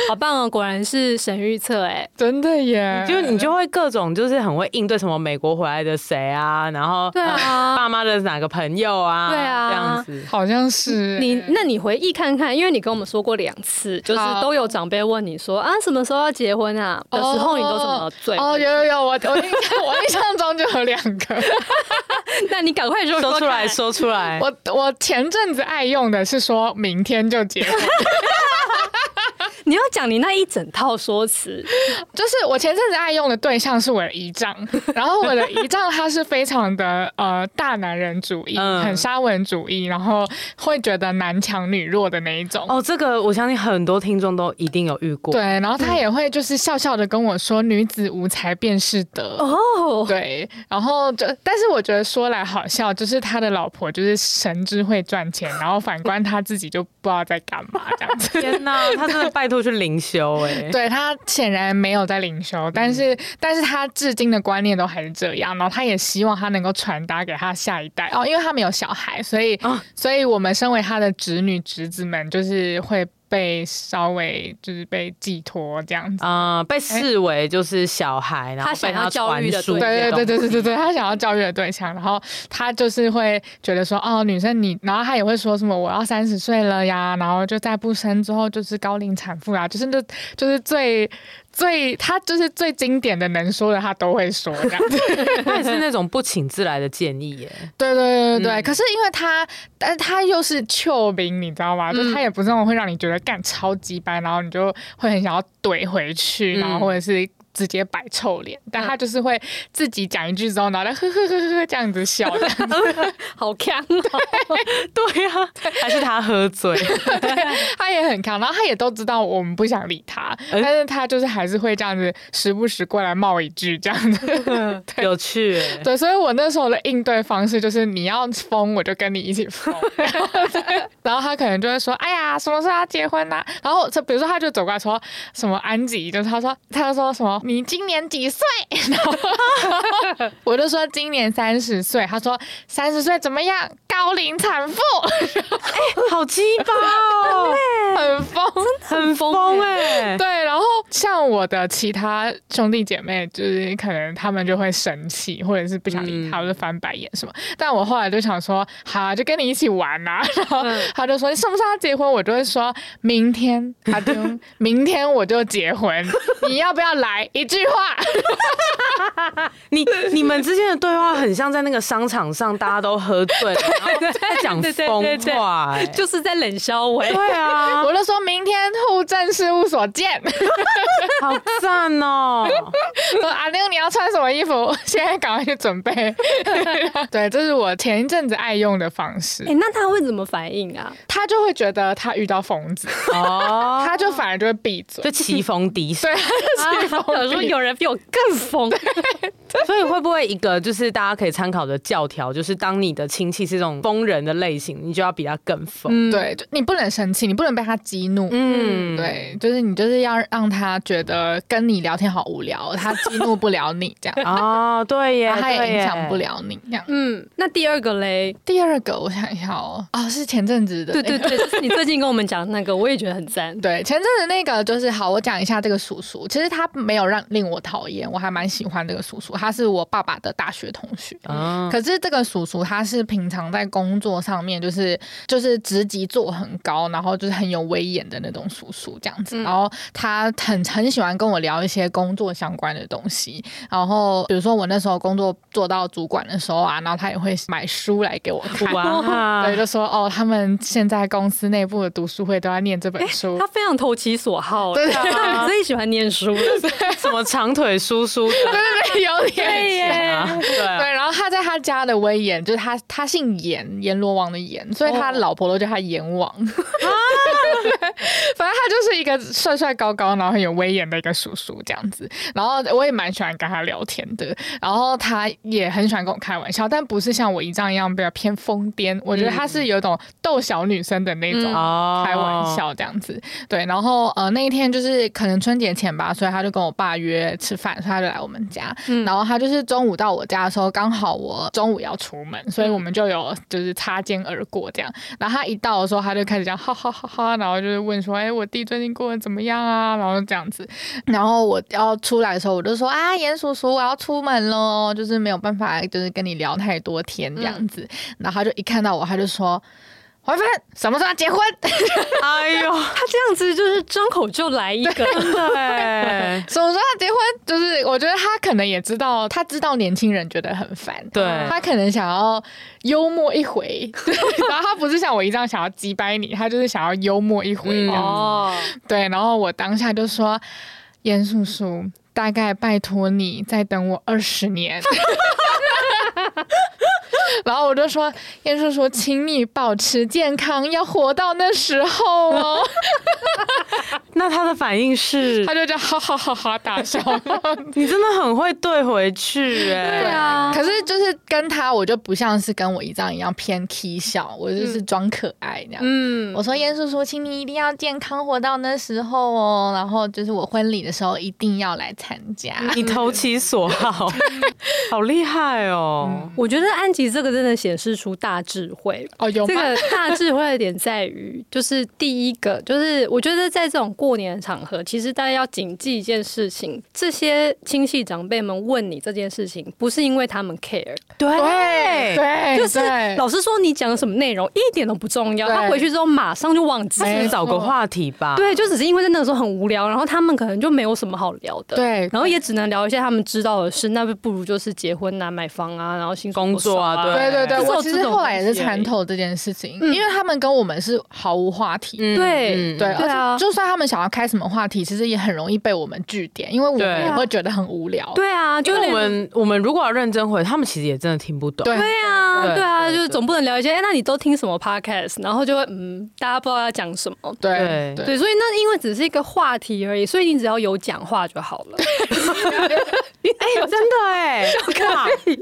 好棒哦！果然是神预测哎，真的耶！就你就会各种就是很会应对什么美国回来的谁啊，然后对啊，爸妈的哪个朋友啊，对啊，这样子好像是你。那你回忆看看，因为你跟我们说过两次，就是都有长辈问你说啊，什么时候要结婚啊的时候，你都怎么最？哦，有有有，我我印象中就有两个。那你赶快说说出来，说出来。我我前阵子爱用的是说明天就结婚。你要讲你那一整套说辞，就是我前阵子爱用的对象是我的姨丈，然后我的姨丈他是非常的呃大男人主义，嗯、很沙文主义，然后会觉得男强女弱的那一种。哦，这个我相信很多听众都一定有遇过。对，然后他也会就是笑笑的跟我说：“女子无才便是德。”哦，对，然后就但是我觉得说来好笑，就是他的老婆就是神之会赚钱，然后反观他自己就不知道在干嘛这样子。天哪，他真的拜托。都去灵修哎，对，他显然没有在灵修，但是、嗯、但是他至今的观念都还是这样，然后他也希望他能够传达给他下一代。哦，因为他没有小孩，所以、哦、所以我们身为他的侄女侄子们，就是会。被稍微就是被寄托这样子啊、呃，被视为就是小孩，欸、然后他，他想要教育的对对对对对对对，他想要教育的对象，然后他就是会觉得说，哦，女生你，然后他也会说什么我要三十岁了呀，然后就再不生之后就是高龄产妇啊，就是那就是最。最他就是最经典的能说的，他都会说这样子。他也是那种不请自来的建议耶。对对对对对。嗯、可是因为他，但是他又是丘兵，你知道吗？嗯、就他也不是那种会让你觉得干超级班，然后你就会很想要怼回去，然后或者是。直接摆臭脸，但他就是会自己讲一句之后，脑袋呵呵呵呵这样子笑，这样子 好强哦！对呀、啊，还是他喝醉，他也很强，然后他也都知道我们不想理他，但是他就是还是会这样子时不时过来冒一句这样子，有趣。对，所以我那时候的应对方式就是你要疯我就跟你一起疯，然后他可能就会说：“哎呀，什么时候要结婚呐、啊？”然后这比如说他就走过来说什么安吉，就是他说他就说什么。你今年几岁？然 后我就说今年三十岁。他说三十岁怎么样？高龄产妇？哎、欸，好鸡巴哦，很疯，很疯哎。对，然后像我的其他兄弟姐妹，就是可能他们就会生气，或者是不想理他，或者翻白眼什么。但我后来就想说，好啊，就跟你一起玩呐、啊。然后 他就说你什么时候要结婚？我就会说明天，他就明天我就结婚，你要不要来？一句话，你你们之间的对话很像在那个商场上，大家都喝醉 了，然后在讲疯话、欸，就是在冷笑话。对啊，我就说明天户政事务所见，好赞哦！说阿妞，你要穿什么衣服？现在赶快去准备。对，这是我前一阵子爱用的方式。哎、欸，那他会怎么反应啊？他就会觉得他遇到疯子哦，他就反而就会闭嘴，就棋逢敌手。对。有我说有人比我更疯，所以会不会一个就是大家可以参考的教条，就是当你的亲戚是这种疯人的类型，你就要比他更疯。嗯、对，就你不能生气，你不能被他激怒。嗯，对，就是你就是要让他觉得跟你聊天好无聊，他激怒不了你这样。哦，对耶，他也影响不了你这样。嗯，那第二个嘞？第二个我想一下哦，哦，是前阵子的，对对对，就是你最近跟我们讲的那个，我也觉得很赞。对，前阵子那个就是好，我讲一下这个叔叔，其实他。没有让令我讨厌，我还蛮喜欢这个叔叔。他他是我爸爸的大学同学。嗯，可是这个叔叔他是平常在工作上面就是就是职级做很高，然后就是很有威严的那种叔叔这样子。然后他很很喜欢跟我聊一些工作相关的东西。然后比如说我那时候工作做到主管的时候啊，然后他也会买书来给我看。对，就说哦，他们现在公司内部的读书会都要念这本书。欸、他非常投其所好，对啊，最喜欢念书，什么长腿叔叔，对对对，有点对对。然后他在他家的威严，就是他他姓阎，阎罗王的阎，所以他老婆都叫他阎王。啊反正他就是一个帅帅高高，然后很有威严的一个叔叔这样子。然后我也蛮喜欢跟他聊天的。然后他也很喜欢跟我开玩笑，但不是像我姨丈一样比较偏疯癫。我觉得他是有一种逗小女生的那种开玩笑这样子。对，然后呃那一天就是可能春节前吧，所以他就跟我爸约吃饭，所以他就来我们家。然后然后他就是中午到我家的时候，刚好我中午要出门，所以我们就有就是擦肩而过这样。然后他一到的时候，他就开始讲哈哈哈哈，然后就是问说，哎，我弟最近过得怎么样啊？然后这样子。然后我要出来的时候，我就说啊，严叔叔，我要出门喽，就是没有办法，就是跟你聊太多天这样子。然后他就一看到我，他就说。怀芬什么时候要结婚？哎呦，他这样子就是张口就来一个，对，什么时候要结婚？就是我觉得他可能也知道，他知道年轻人觉得很烦，对，他可能想要幽默一回，然后他不是像我一样想要击败你，他就是想要幽默一回哦，对，然后我当下就说，严叔叔，大概拜托你再等我二十年。然后我就说：“燕叔叔，请你保持健康，要活到那时候哦。”那他的反应是，他就这样哈哈哈哈大笑。你真的很会对回去哎。对啊。可是就是跟他，我就不像是跟我姨丈一样偏 k 笑，我就是装可爱那样。嗯。我说燕叔叔，请你一定要健康活到那时候哦。然后就是我婚礼的时候一定要来参加。你投其所好，好厉害哦。嗯、我觉得安吉。这个真的显示出大智慧。哦，有这个大智慧的点在于，就是第一个，就是我觉得在这种过年的场合，其实大家要谨记一件事情：这些亲戚长辈们问你这件事情，不是因为他们 care，对对，就是老师说，你讲的什么内容一点都不重要，他回去之后马上就忘记，找个话题吧。对，就只是因为在那个时候很无聊，然后他们可能就没有什么好聊的，对，然后也只能聊一些他们知道的事，那不如就是结婚啊、买房啊，然后新工作啊。对对对，我其实后来也是参透这件事情，因为他们跟我们是毫无话题。对对，而且就算他们想要开什么话题，其实也很容易被我们据点，因为我们也会觉得很无聊。对啊，就我们我们如果要认真回，他们其实也真的听不懂。对啊，对啊，就是总不能聊一些，哎，那你都听什么 podcast？然后就会嗯，大家不知道要讲什么。对对，所以那因为只是一个话题而已，所以你只要有讲话就好了。哎，真的哎，就可以，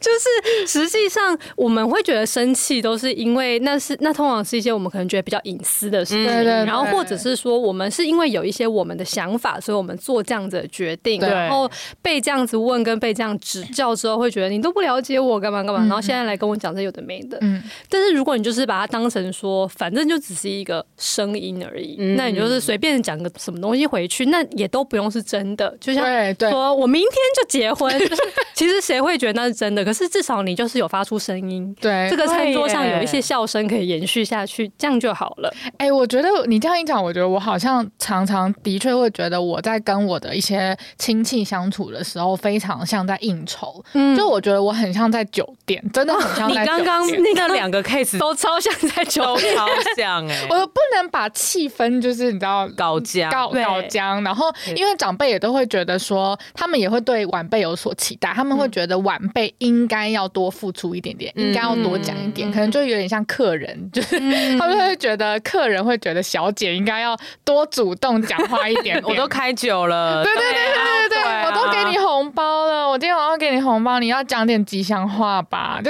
就是实际上我们会觉得生气，都是因为那是那通常是一些我们可能觉得比较隐私的事情，然后或者是说我们是因为有一些我们的想法，所以我们做这样子的决定，然后被这样子问跟被这样指教之后，会觉得你都不了解我干嘛干嘛，然后现在来跟我讲这有的没的。嗯，但是如果你就是把它当成说，反正就只是一个声音而已，那你就是随便讲个什么东西回去，那也都不用是真的。就像说我明天就结婚，其实谁会觉得那是真的？可是至少你就是有发出声音，对，这个餐桌上有一些笑声可以延续下去，这样就好了。哎、欸，我觉得你这样一讲，我觉得我好像常常的确会觉得我在跟我的一些亲戚相处的时候，非常像在应酬。嗯，就我觉得我很像在酒店，真的很像在酒店。你刚刚那个两个 case 都超像在酒店，超像哎、欸！我不能把气氛就是你知道搞僵，搞搞僵。然后因为长辈也都会觉得说，他们也会对晚辈有所期待，他们会觉得晚辈应该要多付出一点点，应该要多讲一点，可能就有点像客人，就是他们会觉得客人会觉得小姐应该要多主动讲话一点。我都开酒了，对对对对对对，我都给你红包了，我今天晚上给你红包，你要讲点吉祥话吧。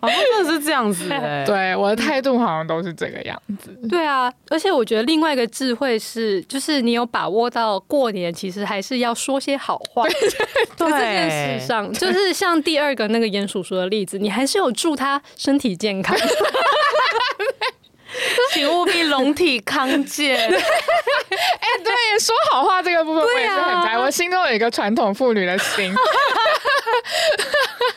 好像真的是这样子哎，对，我的态度好像都是这个样子。对啊，而且我觉得另外一个智慧是，就是你有把握到过年，其实还是要说些好话。对，这件事上，就是像第二个那个鼹鼠叔的例子，你还是有祝他身体健康。请务必龙体康健。哎、欸，对，说好话这个部分我也是很在意，我心中有一个传统妇女的心。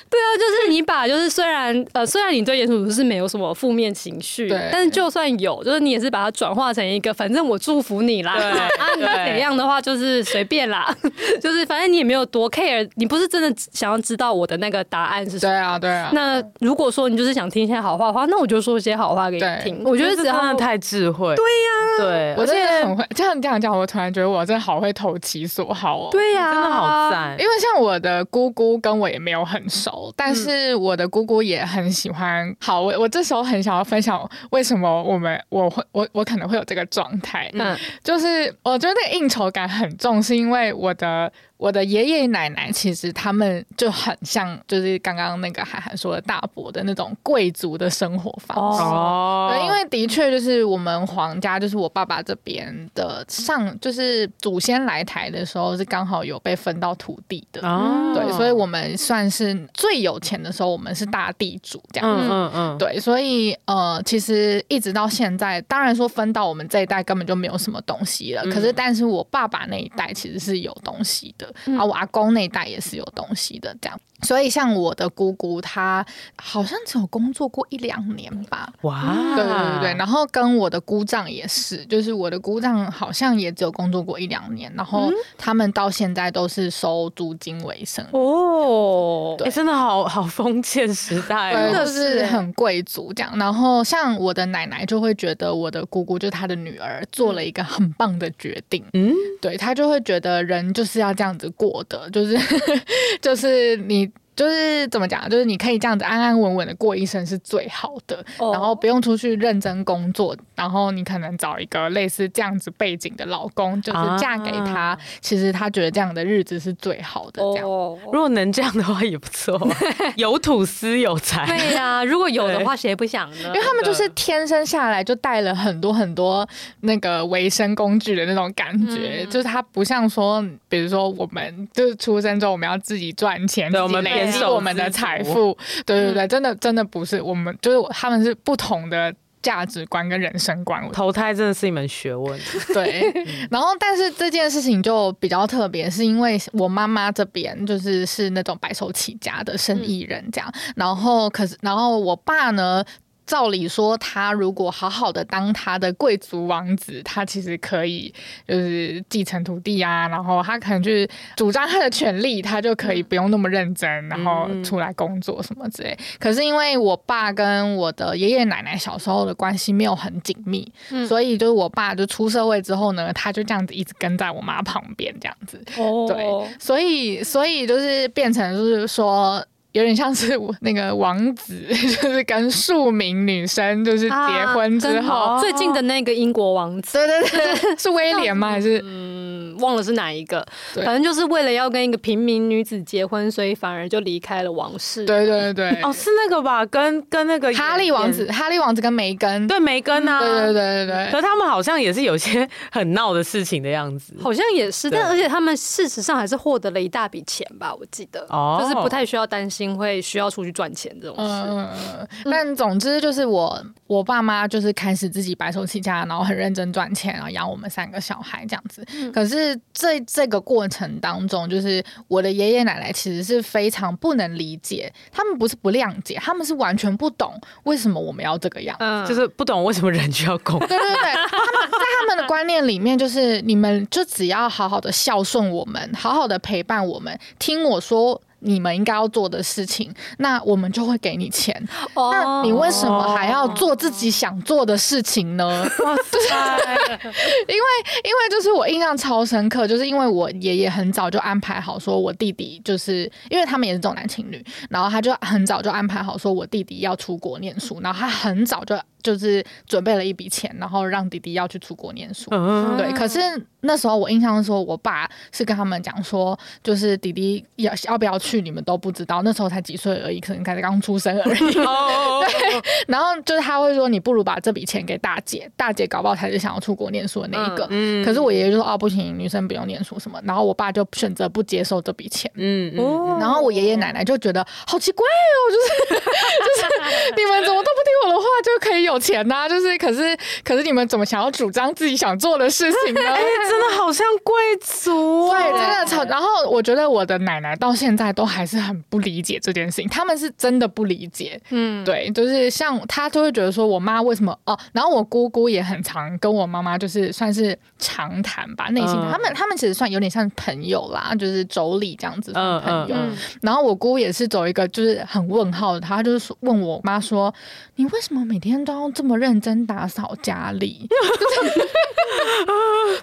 对啊，就是你把，就是虽然呃，虽然你对鼹鼠鼠是没有什么负面情绪，但是就算有，就是你也是把它转化成一个，反正我祝福你啦，啊，你怎样的话就是随便啦，就是反正你也没有多 care，你不是真的想要知道我的那个答案是什么？对啊，对啊。那如果说你就是想听一些好话的话，那我就说一些好话给你听。我觉得这真的太智慧。对呀、啊，对，我真的很会这样这样讲，我突然觉得我真的好会投其所好哦。对呀、啊，真的好赞。因为像我的姑姑跟我也没有很熟，但是我的姑姑也很喜欢。好，我我这时候很想要分享为什么我们我会我我可能会有这个状态。嗯，就是我觉得那个应酬感很重，是因为我的。我的爷爷奶奶其实他们就很像，就是刚刚那个涵涵说的大伯的那种贵族的生活方式。哦，对，因为的确就是我们皇家，就是我爸爸这边的上，就是祖先来台的时候是刚好有被分到土地的。哦，对，所以我们算是最有钱的时候，我们是大地主这样子。嗯嗯嗯。对，所以呃，其实一直到现在，当然说分到我们这一代根本就没有什么东西了。可是，但是我爸爸那一代其实是有东西的。啊，我阿公那一代也是有东西的，这样。所以像我的姑姑，她好像只有工作过一两年吧。哇，对对对对。然后跟我的姑丈也是，就是我的姑丈好像也只有工作过一两年。然后他们到现在都是收租金为生。哦，对，真的好好封建时代，真的是很贵族这样。然后像我的奶奶就会觉得我的姑姑就是她的女儿做了一个很棒的决定。嗯，对，她就会觉得人就是要这样子过的，就是 就是你。就是怎么讲，就是你可以这样子安安稳稳的过一生是最好的，oh. 然后不用出去认真工作，然后你可能找一个类似这样子背景的老公，就是嫁给他，ah. 其实他觉得这样的日子是最好的。这样，oh. 如果能这样的话也不错，有土司有财。对呀、啊，如果有的话，谁不想呢？因为他们就是天生下来就带了很多很多那个维生工具的那种感觉，嗯、就是他不像说，比如说我们就是出生之后我们要自己赚钱，对，我们每是我们的财富，对对对，真的真的不是我们，就是他们是不同的价值观跟人生观。投胎真的是一门学问，对。然后，但是这件事情就比较特别，是因为我妈妈这边就是是那种白手起家的生意人这样，然后可是，然后我爸呢。照理说，他如果好好的当他的贵族王子，他其实可以就是继承土地啊，然后他可能就是主张他的权利，他就可以不用那么认真，然后出来工作什么之类。可是因为我爸跟我的爷爷奶奶小时候的关系没有很紧密，所以就是我爸就出社会之后呢，他就这样子一直跟在我妈旁边这样子。哦，对，所以所以就是变成就是说。有点像是我那个王子，就是跟庶民女生就是结婚之后，啊、最近的那个英国王子，对对对，是威廉吗？还是？嗯，忘了是哪一个？对。反正就是为了要跟一个平民女子结婚，所以反而就离开了王室。对对对，哦，是那个吧？跟跟那个哈利王子，哈利王子跟梅根，对梅根啊，对对对对对。可他们好像也是有些很闹的事情的样子，好像也是，但而且他们事实上还是获得了一大笔钱吧？我记得，哦，就是不太需要担心。会需要出去赚钱这种事，嗯，但总之就是我我爸妈就是开始自己白手起家，然后很认真赚钱，然后养我们三个小孩这样子。嗯、可是这这个过程当中，就是我的爷爷奶奶其实是非常不能理解，他们不是不谅解，他们是完全不懂为什么我们要这个样子，嗯、就是不懂为什么人就要工。对对对，他们在他们的观念里面，就是你们就只要好好的孝顺我们，好好的陪伴我们，听我说。你们应该要做的事情，那我们就会给你钱。Oh, 那你为什么还要做自己想做的事情呢？哇塞！因为因为就是我印象超深刻，就是因为我爷爷很早就安排好，说我弟弟就是因为他们也是重男轻女，然后他就很早就安排好，说我弟弟要出国念书，然后他很早就。就是准备了一笔钱，然后让弟弟要去出国念书。嗯、对，可是那时候我印象说，我爸是跟他们讲说，就是弟弟要要不要去，你们都不知道。那时候才几岁而已，可能才刚出生而已。哦、对，然后就是他会说，你不如把这笔钱给大姐，大姐搞不好才是想要出国念书的那一个。嗯、可是我爷爷就说，哦，不行，女生不用念书什么。然后我爸就选择不接受这笔钱。嗯嗯。然后我爷爷奶奶就觉得好奇怪哦，就是 就是你们怎么都不听我的话，就可以。有钱呐、啊，就是可是可是你们怎么想要主张自己想做的事情呢？哎、欸，真的好像贵族、哦，对，真的超。然后我觉得我的奶奶到现在都还是很不理解这件事情，他们是真的不理解。嗯，对，就是像他就会觉得说我妈为什么哦，然后我姑姑也很常跟我妈妈就是算是长谈吧，内心、嗯、他们他们其实算有点像朋友啦，就是妯娌这样子的朋友。嗯嗯嗯、然后我姑也是走一个就是很问号的，她就是问我妈说：“你为什么每天都要这么认真打扫家里？”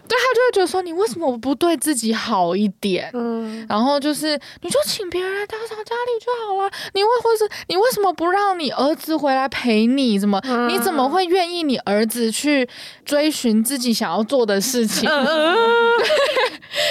对，他就会觉得说：“你为什么不对自己好一点？”嗯，然后就是你就请别人来打扫家里就好了。你为或是你为什么不让你儿子回来陪你？怎么、嗯、你怎么会愿意你儿子去追寻自己想要做的事情？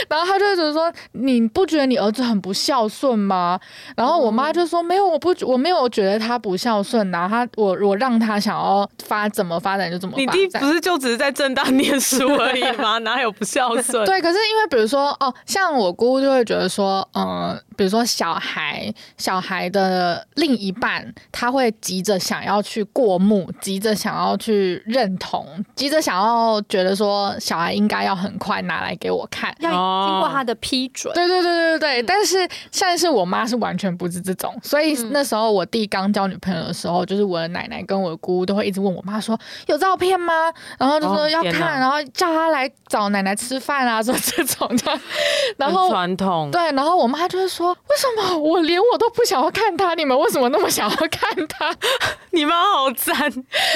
然后他就会觉得说：“你不觉得你儿子很不孝顺吗？”然后我妈就说：“没有，我不，我没有觉得他不孝顺。然后他，我我让他想要发怎么发展就怎么发展。你弟不是就只是在正大念书而已吗？哪有不孝顺？对，可是因为比如说哦，像我姑姑就会觉得说，嗯、呃，比如说小孩，小孩的另一半，他会急着想要去过目，急着想要去认同，急着想要觉得说，小孩应该要很快拿来给我看，要经过他的批准。对对对对对对。嗯、但是现在是我妈是完全不是这种，所以那时候我弟刚交女朋友的时候，就是我的奶奶跟我姑姑都会一直问我妈说，有照片吗？然后就说要看，然后叫她来找奶奶吃饭啊，说 这种的。然后传统对，然后我妈就会说，为什么我连我都不想要看她，你们为什么那么想要看她？你妈好赞，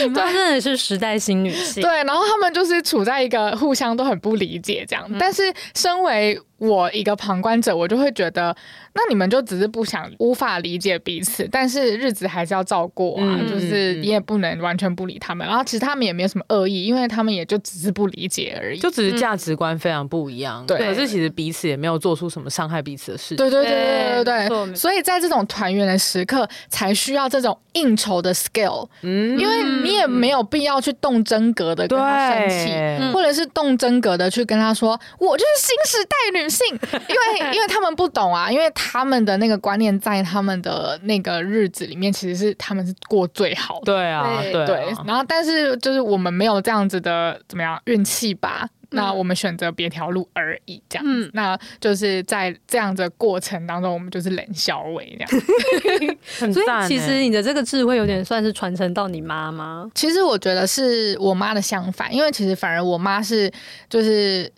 你妈真的是时代新女性。对，然后他们就是处在一个互相都很不理解这样，嗯、但是身为。我一个旁观者，我就会觉得，那你们就只是不想、无法理解彼此，但是日子还是要照过啊，嗯、就是你也不能完全不理他们。然后其实他们也没有什么恶意，因为他们也就只是不理解而已，就只是价值观非常不一样。对、嗯，可是其实彼此也没有做出什么伤害彼此的事情。对对对对对对。所以在这种团圆的时刻，才需要这种应酬的 skill。嗯，因为你也没有必要去动真格的跟他生气，或者是动真格的去跟他说，我就是新时代女。性，因为因为他们不懂啊，因为他们的那个观念在他们的那个日子里面，其实是他们是过最好的。对啊，对，对。然后，但是就是我们没有这样子的怎么样运气吧？那我们选择别条路而已，这样子。嗯、那就是在这样的过程当中，我们就是冷笑为这样。很所以其实你的这个智慧有点算是传承到你妈妈？其实我觉得是我妈的相反，因为其实反而我妈是就是。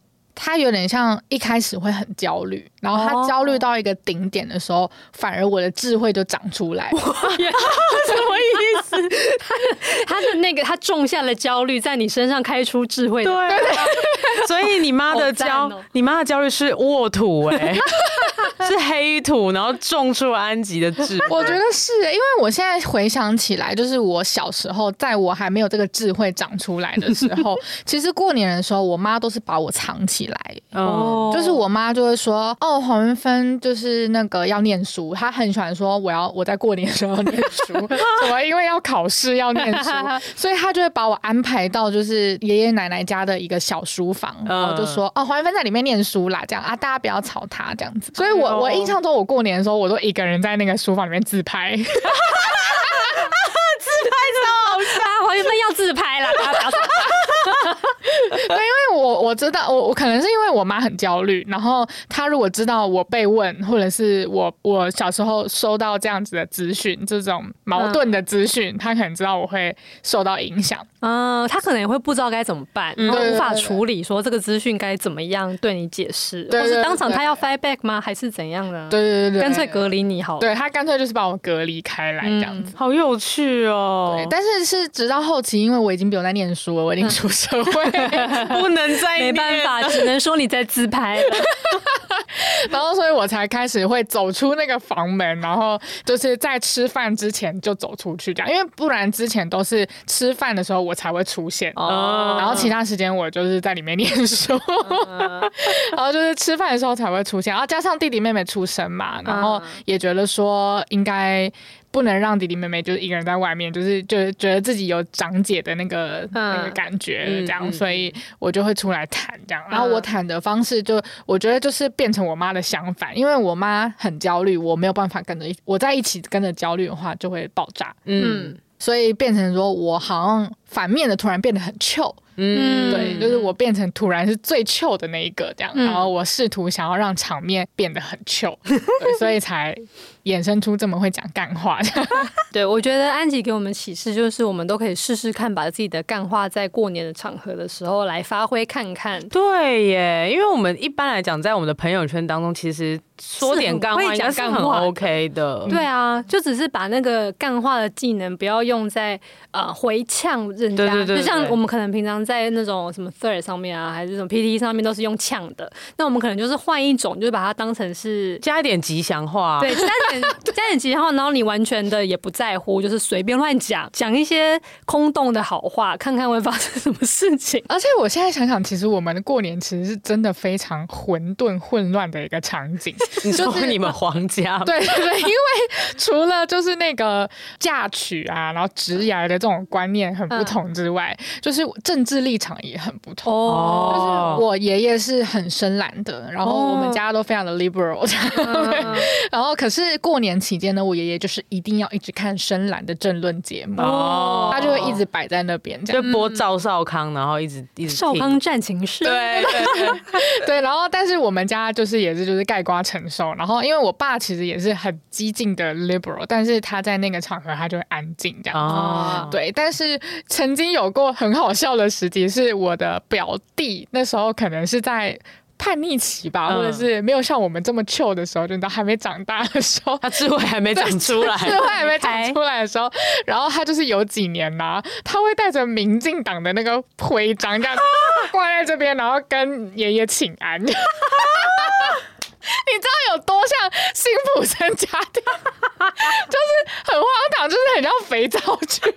他有点像一开始会很焦虑，然后他焦虑到一个顶点的时候，反而我的智慧就长出来。什么意思？他他的那个他种下了焦虑，在你身上开出智慧。对，所以你妈的焦，你妈的焦虑是沃土哎，是黑土，然后种出安吉的智慧。我觉得是，因为我现在回想起来，就是我小时候，在我还没有这个智慧长出来的时候，其实过年的时候，我妈都是把我藏起来。来哦，就是我妈就会说哦，黄云芬就是那个要念书，他很喜欢说我要我在过年的时候要念书，什么因为要考试要念书，所以他就会把我安排到就是爷爷奶奶家的一个小书房，然后就说哦，黄云芬在里面念书啦，这样啊，大家不要吵他这样子。所以我我印象中我过年的时候，我都一个人在那个书房里面自拍，自拍超好笑，黄云芬要自拍啦，大家不要吵。对，因为我我知道，我我可能是因为我妈很焦虑，然后她如果知道我被问，或者是我我小时候收到这样子的资讯，这种矛盾的资讯，她可能知道我会受到影响。嗯，她可能也会不知道该怎么办，然后无法处理，说这个资讯该怎么样对你解释，或是当场她要 fight back 吗？还是怎样呢？对对对，干脆隔离你好。对，她干脆就是把我隔离开来这样子，好有趣哦。对，但是是直到后期，因为我已经不用在念书了，我已经出社会。不能再没办法，只能说你在自拍。然后，所以我才开始会走出那个房门，然后就是在吃饭之前就走出去这样，因为不然之前都是吃饭的时候我才会出现，哦、然后其他时间我就是在里面念书，哦、然后就是吃饭的时候才会出现，然后加上弟弟妹妹出生嘛，然后也觉得说应该。不能让弟弟妹妹就是一个人在外面，就是就是觉得自己有长姐的那个、嗯、那个感觉，这样，嗯、所以我就会出来谈这样。然后我谈的方式就我觉得就是变成我妈的相反，因为我妈很焦虑，我没有办法跟着一，我在一起跟着焦虑的话就会爆炸。嗯。所以变成说我好像反面的突然变得很 chill。嗯，对，就是我变成突然是最糗的那一个这样，嗯、然后我试图想要让场面变得很糗，所以才衍生出这么会讲干话。对，我觉得安吉给我们启示就是，我们都可以试试看，把自己的干话在过年的场合的时候来发挥看看。对耶，因为我们一般来讲，在我们的朋友圈当中，其实。说点干话应该是很 OK 的，对啊，就只是把那个干话的技能不要用在呃回呛人家，对对对对，就像我们可能平常在那种什么 Thread 上面啊，还是什么 PTT 上面都是用呛的，那我们可能就是换一种，就是把它当成是加一点吉祥话，对，加点 加点吉祥话，然后你完全的也不在乎，就是随便乱讲，讲一些空洞的好话，看看会发生什么事情。而且我现在想想，其实我们的过年其实是真的非常混沌混乱的一个场景。你说你们皇家 对对对，因为除了就是那个嫁娶啊，然后职涯的这种观念很不同之外，嗯、就是政治立场也很不同。哦，就是我爷爷是很深蓝的，然后我们家都非常的 liberal，哦、然后可是过年期间呢，我爷爷就是一定要一直看深蓝的政论节目，哦，他就会一直摆在那边，就播赵少康，然后一直一直少康战情室，对对对，对，然后但是我们家就是也是就是盖瓜承受。然后，因为我爸其实也是很激进的 liberal，但是他在那个场合他就会安静这样。子。哦、对，但是曾经有过很好笑的时机，是我的表弟那时候可能是在叛逆期吧，嗯、或者是没有像我们这么 chill 的时候，就到还没长大的时候，他智慧还没长出来，智慧还没长出来的时候，然后他就是有几年呐、啊，他会带着民进党的那个徽章这样挂在这边，然后跟爷爷请安。你知道有多像辛普森家庭，就是很荒唐，就是很像肥皂剧。就是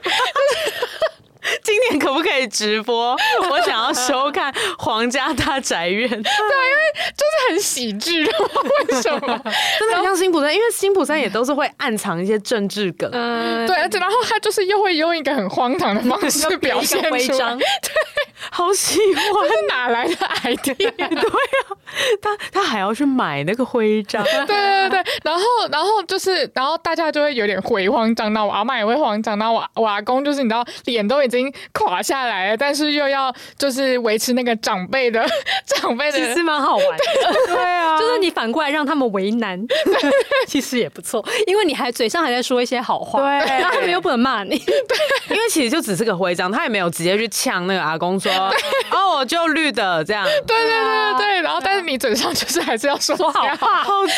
今年可不可以直播？我想要收看《皇家大宅院》。对，因为就是很喜剧，为什么？真的很像辛普森，因为辛普森也都是会暗藏一些政治梗。嗯，对，然后他就是又会用一个很荒唐的方式表现出来。对，好喜欢，哪来的 idea？对啊，他他还要去买那个徽章。对对对，然后然后就是，然后大家就会有点回慌张，那我阿妈也会慌张，那我我阿公就是你知道，脸都已经。垮下来了，但是又要就是维持那个长辈的 长辈的，其实蛮好玩的。对，对啊，就是你反过来让他们为难，其实也不错，因为你还嘴上还在说一些好话，对，然后他们又不能骂你。对，因为其实就只是个徽章，他也没有直接去呛那个阿公说哦，我就绿的这样。对对对对对，然后但是你嘴上就是还是要说好话，好精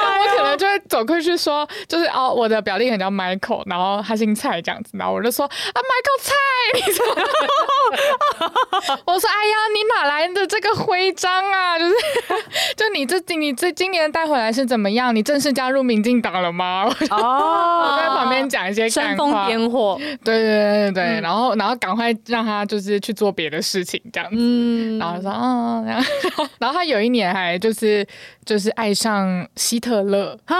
彩。我可能就会走过去说，就是哦，我的表弟很叫 Michael，然后他姓蔡这样子，然后我就说啊，Michael 蔡。我说，哎呀，你哪来的这个徽章啊？就是，就你这你这今年带回来是怎么样？你正式加入民进党了吗？哦，我在旁边讲一些煽风点火，对对对对，嗯、然后然后赶快让他就是去做别的事情这样子，嗯、然后说啊，然后然后他有一年还就是就是爱上希特勒。啊。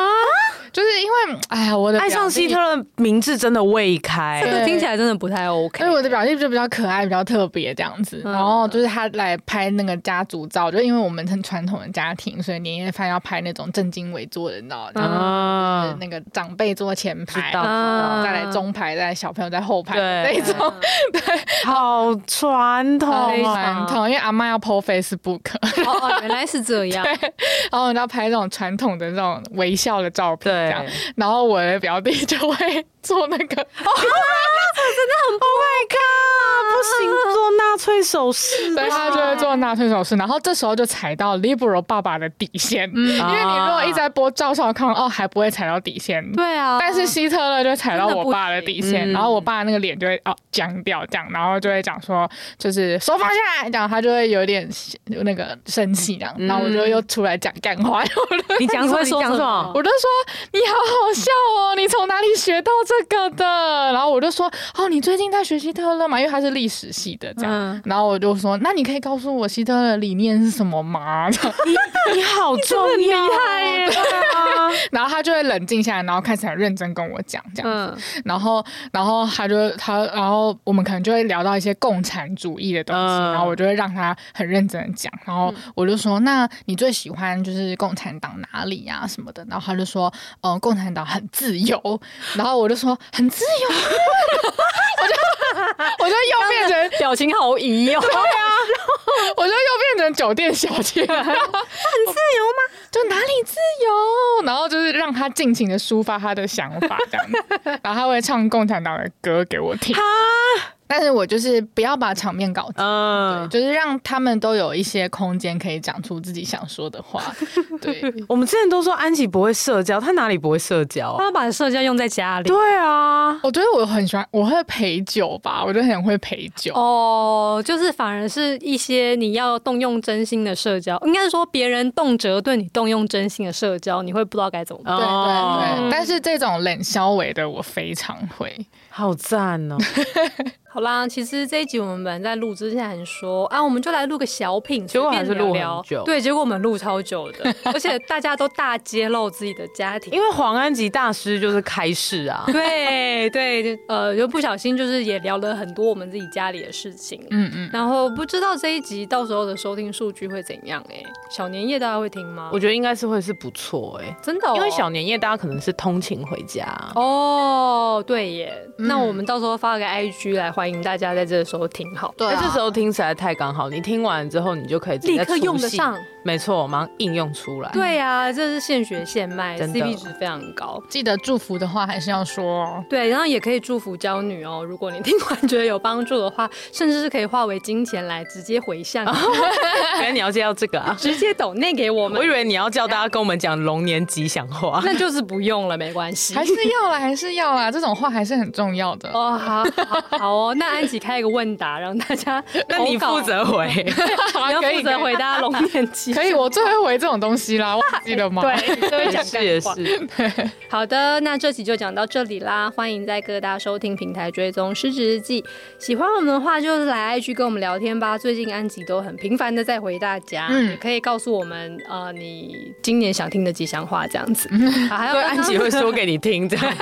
就是因为，哎呀，我的爱上希特勒名字真的未开，这个听起来真的不太 OK。因为我的表弟就比较可爱，比较特别这样子。然后就是他来拍那个家族照，就因为我们很传统的家庭，所以年夜饭要拍那种正襟危坐的，你知道吗？那个长辈坐前排，然后再来中排，再来小朋友在后排那种。对，好传统，传统。因为阿妈要 po Facebook，哦，原来是这样。对然后要拍那种传统的那种微笑的照片。这样，然后我的表弟就会做那个，真的很 Oh my God，不行，做纳粹手势，对，他就会做纳粹手势，然后这时候就踩到 liberal 爸爸的底线，因为你如果一直在播赵少康，哦，还不会踩到底线，对啊，但是希特勒就踩到我爸的底线，然后我爸那个脸就会哦僵掉，这样，然后就会讲说，就是手放下来，这样他就会有点那个生气，这样，然后我就又出来讲干话，你讲什么？你讲什么？我就说。你好好笑哦！你从哪里学到这个的？然后我就说，哦，你最近在学希特勒嘛？因为他是历史系的，这样。嗯、然后我就说，那你可以告诉我希特勒理念是什么吗？你你好重要，厉害耶！然后他就会冷静下来，然后开始很认真跟我讲这样子。嗯、然后，然后他就他，然后我们可能就会聊到一些共产主义的东西，嗯、然后我就会让他很认真的讲。然后我就说，那你最喜欢就是共产党哪里呀、啊、什么的？然后他就说，嗯、呃，共产党很自由。然后我就说，很自由。我就 我就又变成表情好疑哦。对啊，我就又变成酒店小姐。很自由吗？就哪里自由？然后就是让他尽情的抒发他的想法，这样子。然后他会唱共产党的歌给我听。但是我就是不要把场面搞砸，嗯，对，就是让他们都有一些空间可以讲出自己想说的话。对，我们之前都说安琪不会社交，他哪里不会社交？他把社交用在家里。对啊，我觉得我很喜欢，我会陪酒吧，我就很会陪酒。哦，就是反而是一些你要动用真心的社交，应该是说别人动辄对你动用真心的社交，你会不知道该怎么办。对对对，嗯、但是这种冷消微的，我非常会。好赞哦！好啦，其实这一集我们本来在录之前还说啊，我们就来录个小品，结果还是录很久。对，结果我们录超久的，而且大家都大揭露自己的家庭，因为黄安吉大师就是开示啊。对对，呃，就不小心就是也聊了很多我们自己家里的事情。嗯嗯。然后不知道这一集到时候的收听数据会怎样？哎，小年夜大家会听吗？我觉得应该是会是不错哎，真的，因为小年夜大家可能是通勤回家。哦，对耶。那我们到时候发个 IG 来欢迎大家在这个时候听好，对、啊，这时候听起来太刚好。你听完之后，你就可以立刻用得上。没错，我马上应用出来。对呀、啊，这是现学现卖，CP 值非常高。记得祝福的话还是要说哦。对，然后也可以祝福娇女哦。如果你听完觉得有帮助的话，甚至是可以化为金钱来直接回向。原来你要介绍这个啊？直接抖内给我们。我以为你要叫大家跟我们讲龙年吉祥话，那就是不用了，没关系。还是要啦，还是要啦，这种话还是很重要的。哦，好，好，好哦。那安吉开一个问答，让大家，那你负责回，你要负责回答龙年吉可以，我最会回这种东西啦，忘记了吗？对，都会讲干话。也是。好的，那这期就讲到这里啦。欢迎在各大收听平台追踪《失职日记》。喜欢我们的话，就是来 IG 跟我们聊天吧。最近安吉都很频繁的在回大家，嗯，可以告诉我们，呃，你今年想听的吉祥话这样子。还有安吉会说给你听，这样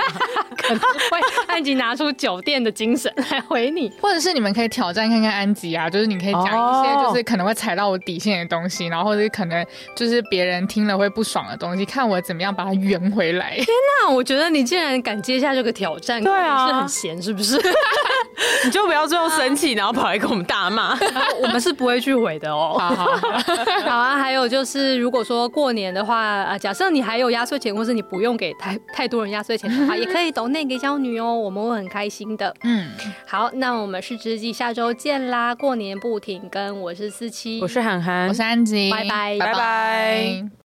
可能会安吉拿出酒店的精神来回你，或者是你们可以挑战看看安吉啊，就是你可以讲一些就是可能会踩到我底线的东西，然后或者是可能。就是别人听了会不爽的东西，看我怎么样把它圆回来。天哪，我觉得你竟然敢接下这个挑战，对啊，是很闲是不是？你就不要最后生气，然后跑来跟我们大骂。我们是不会去回的哦。好好 好啊，还有就是，如果说过年的话啊，假设你还有压岁钱，或是你不用给太太多人压岁钱的话，也可以抖那给娇女哦，我们会很开心的。嗯，好，那我们是知己，下周见啦！过年不停更，我是思琪，我是涵涵，我是安吉，拜拜，拜。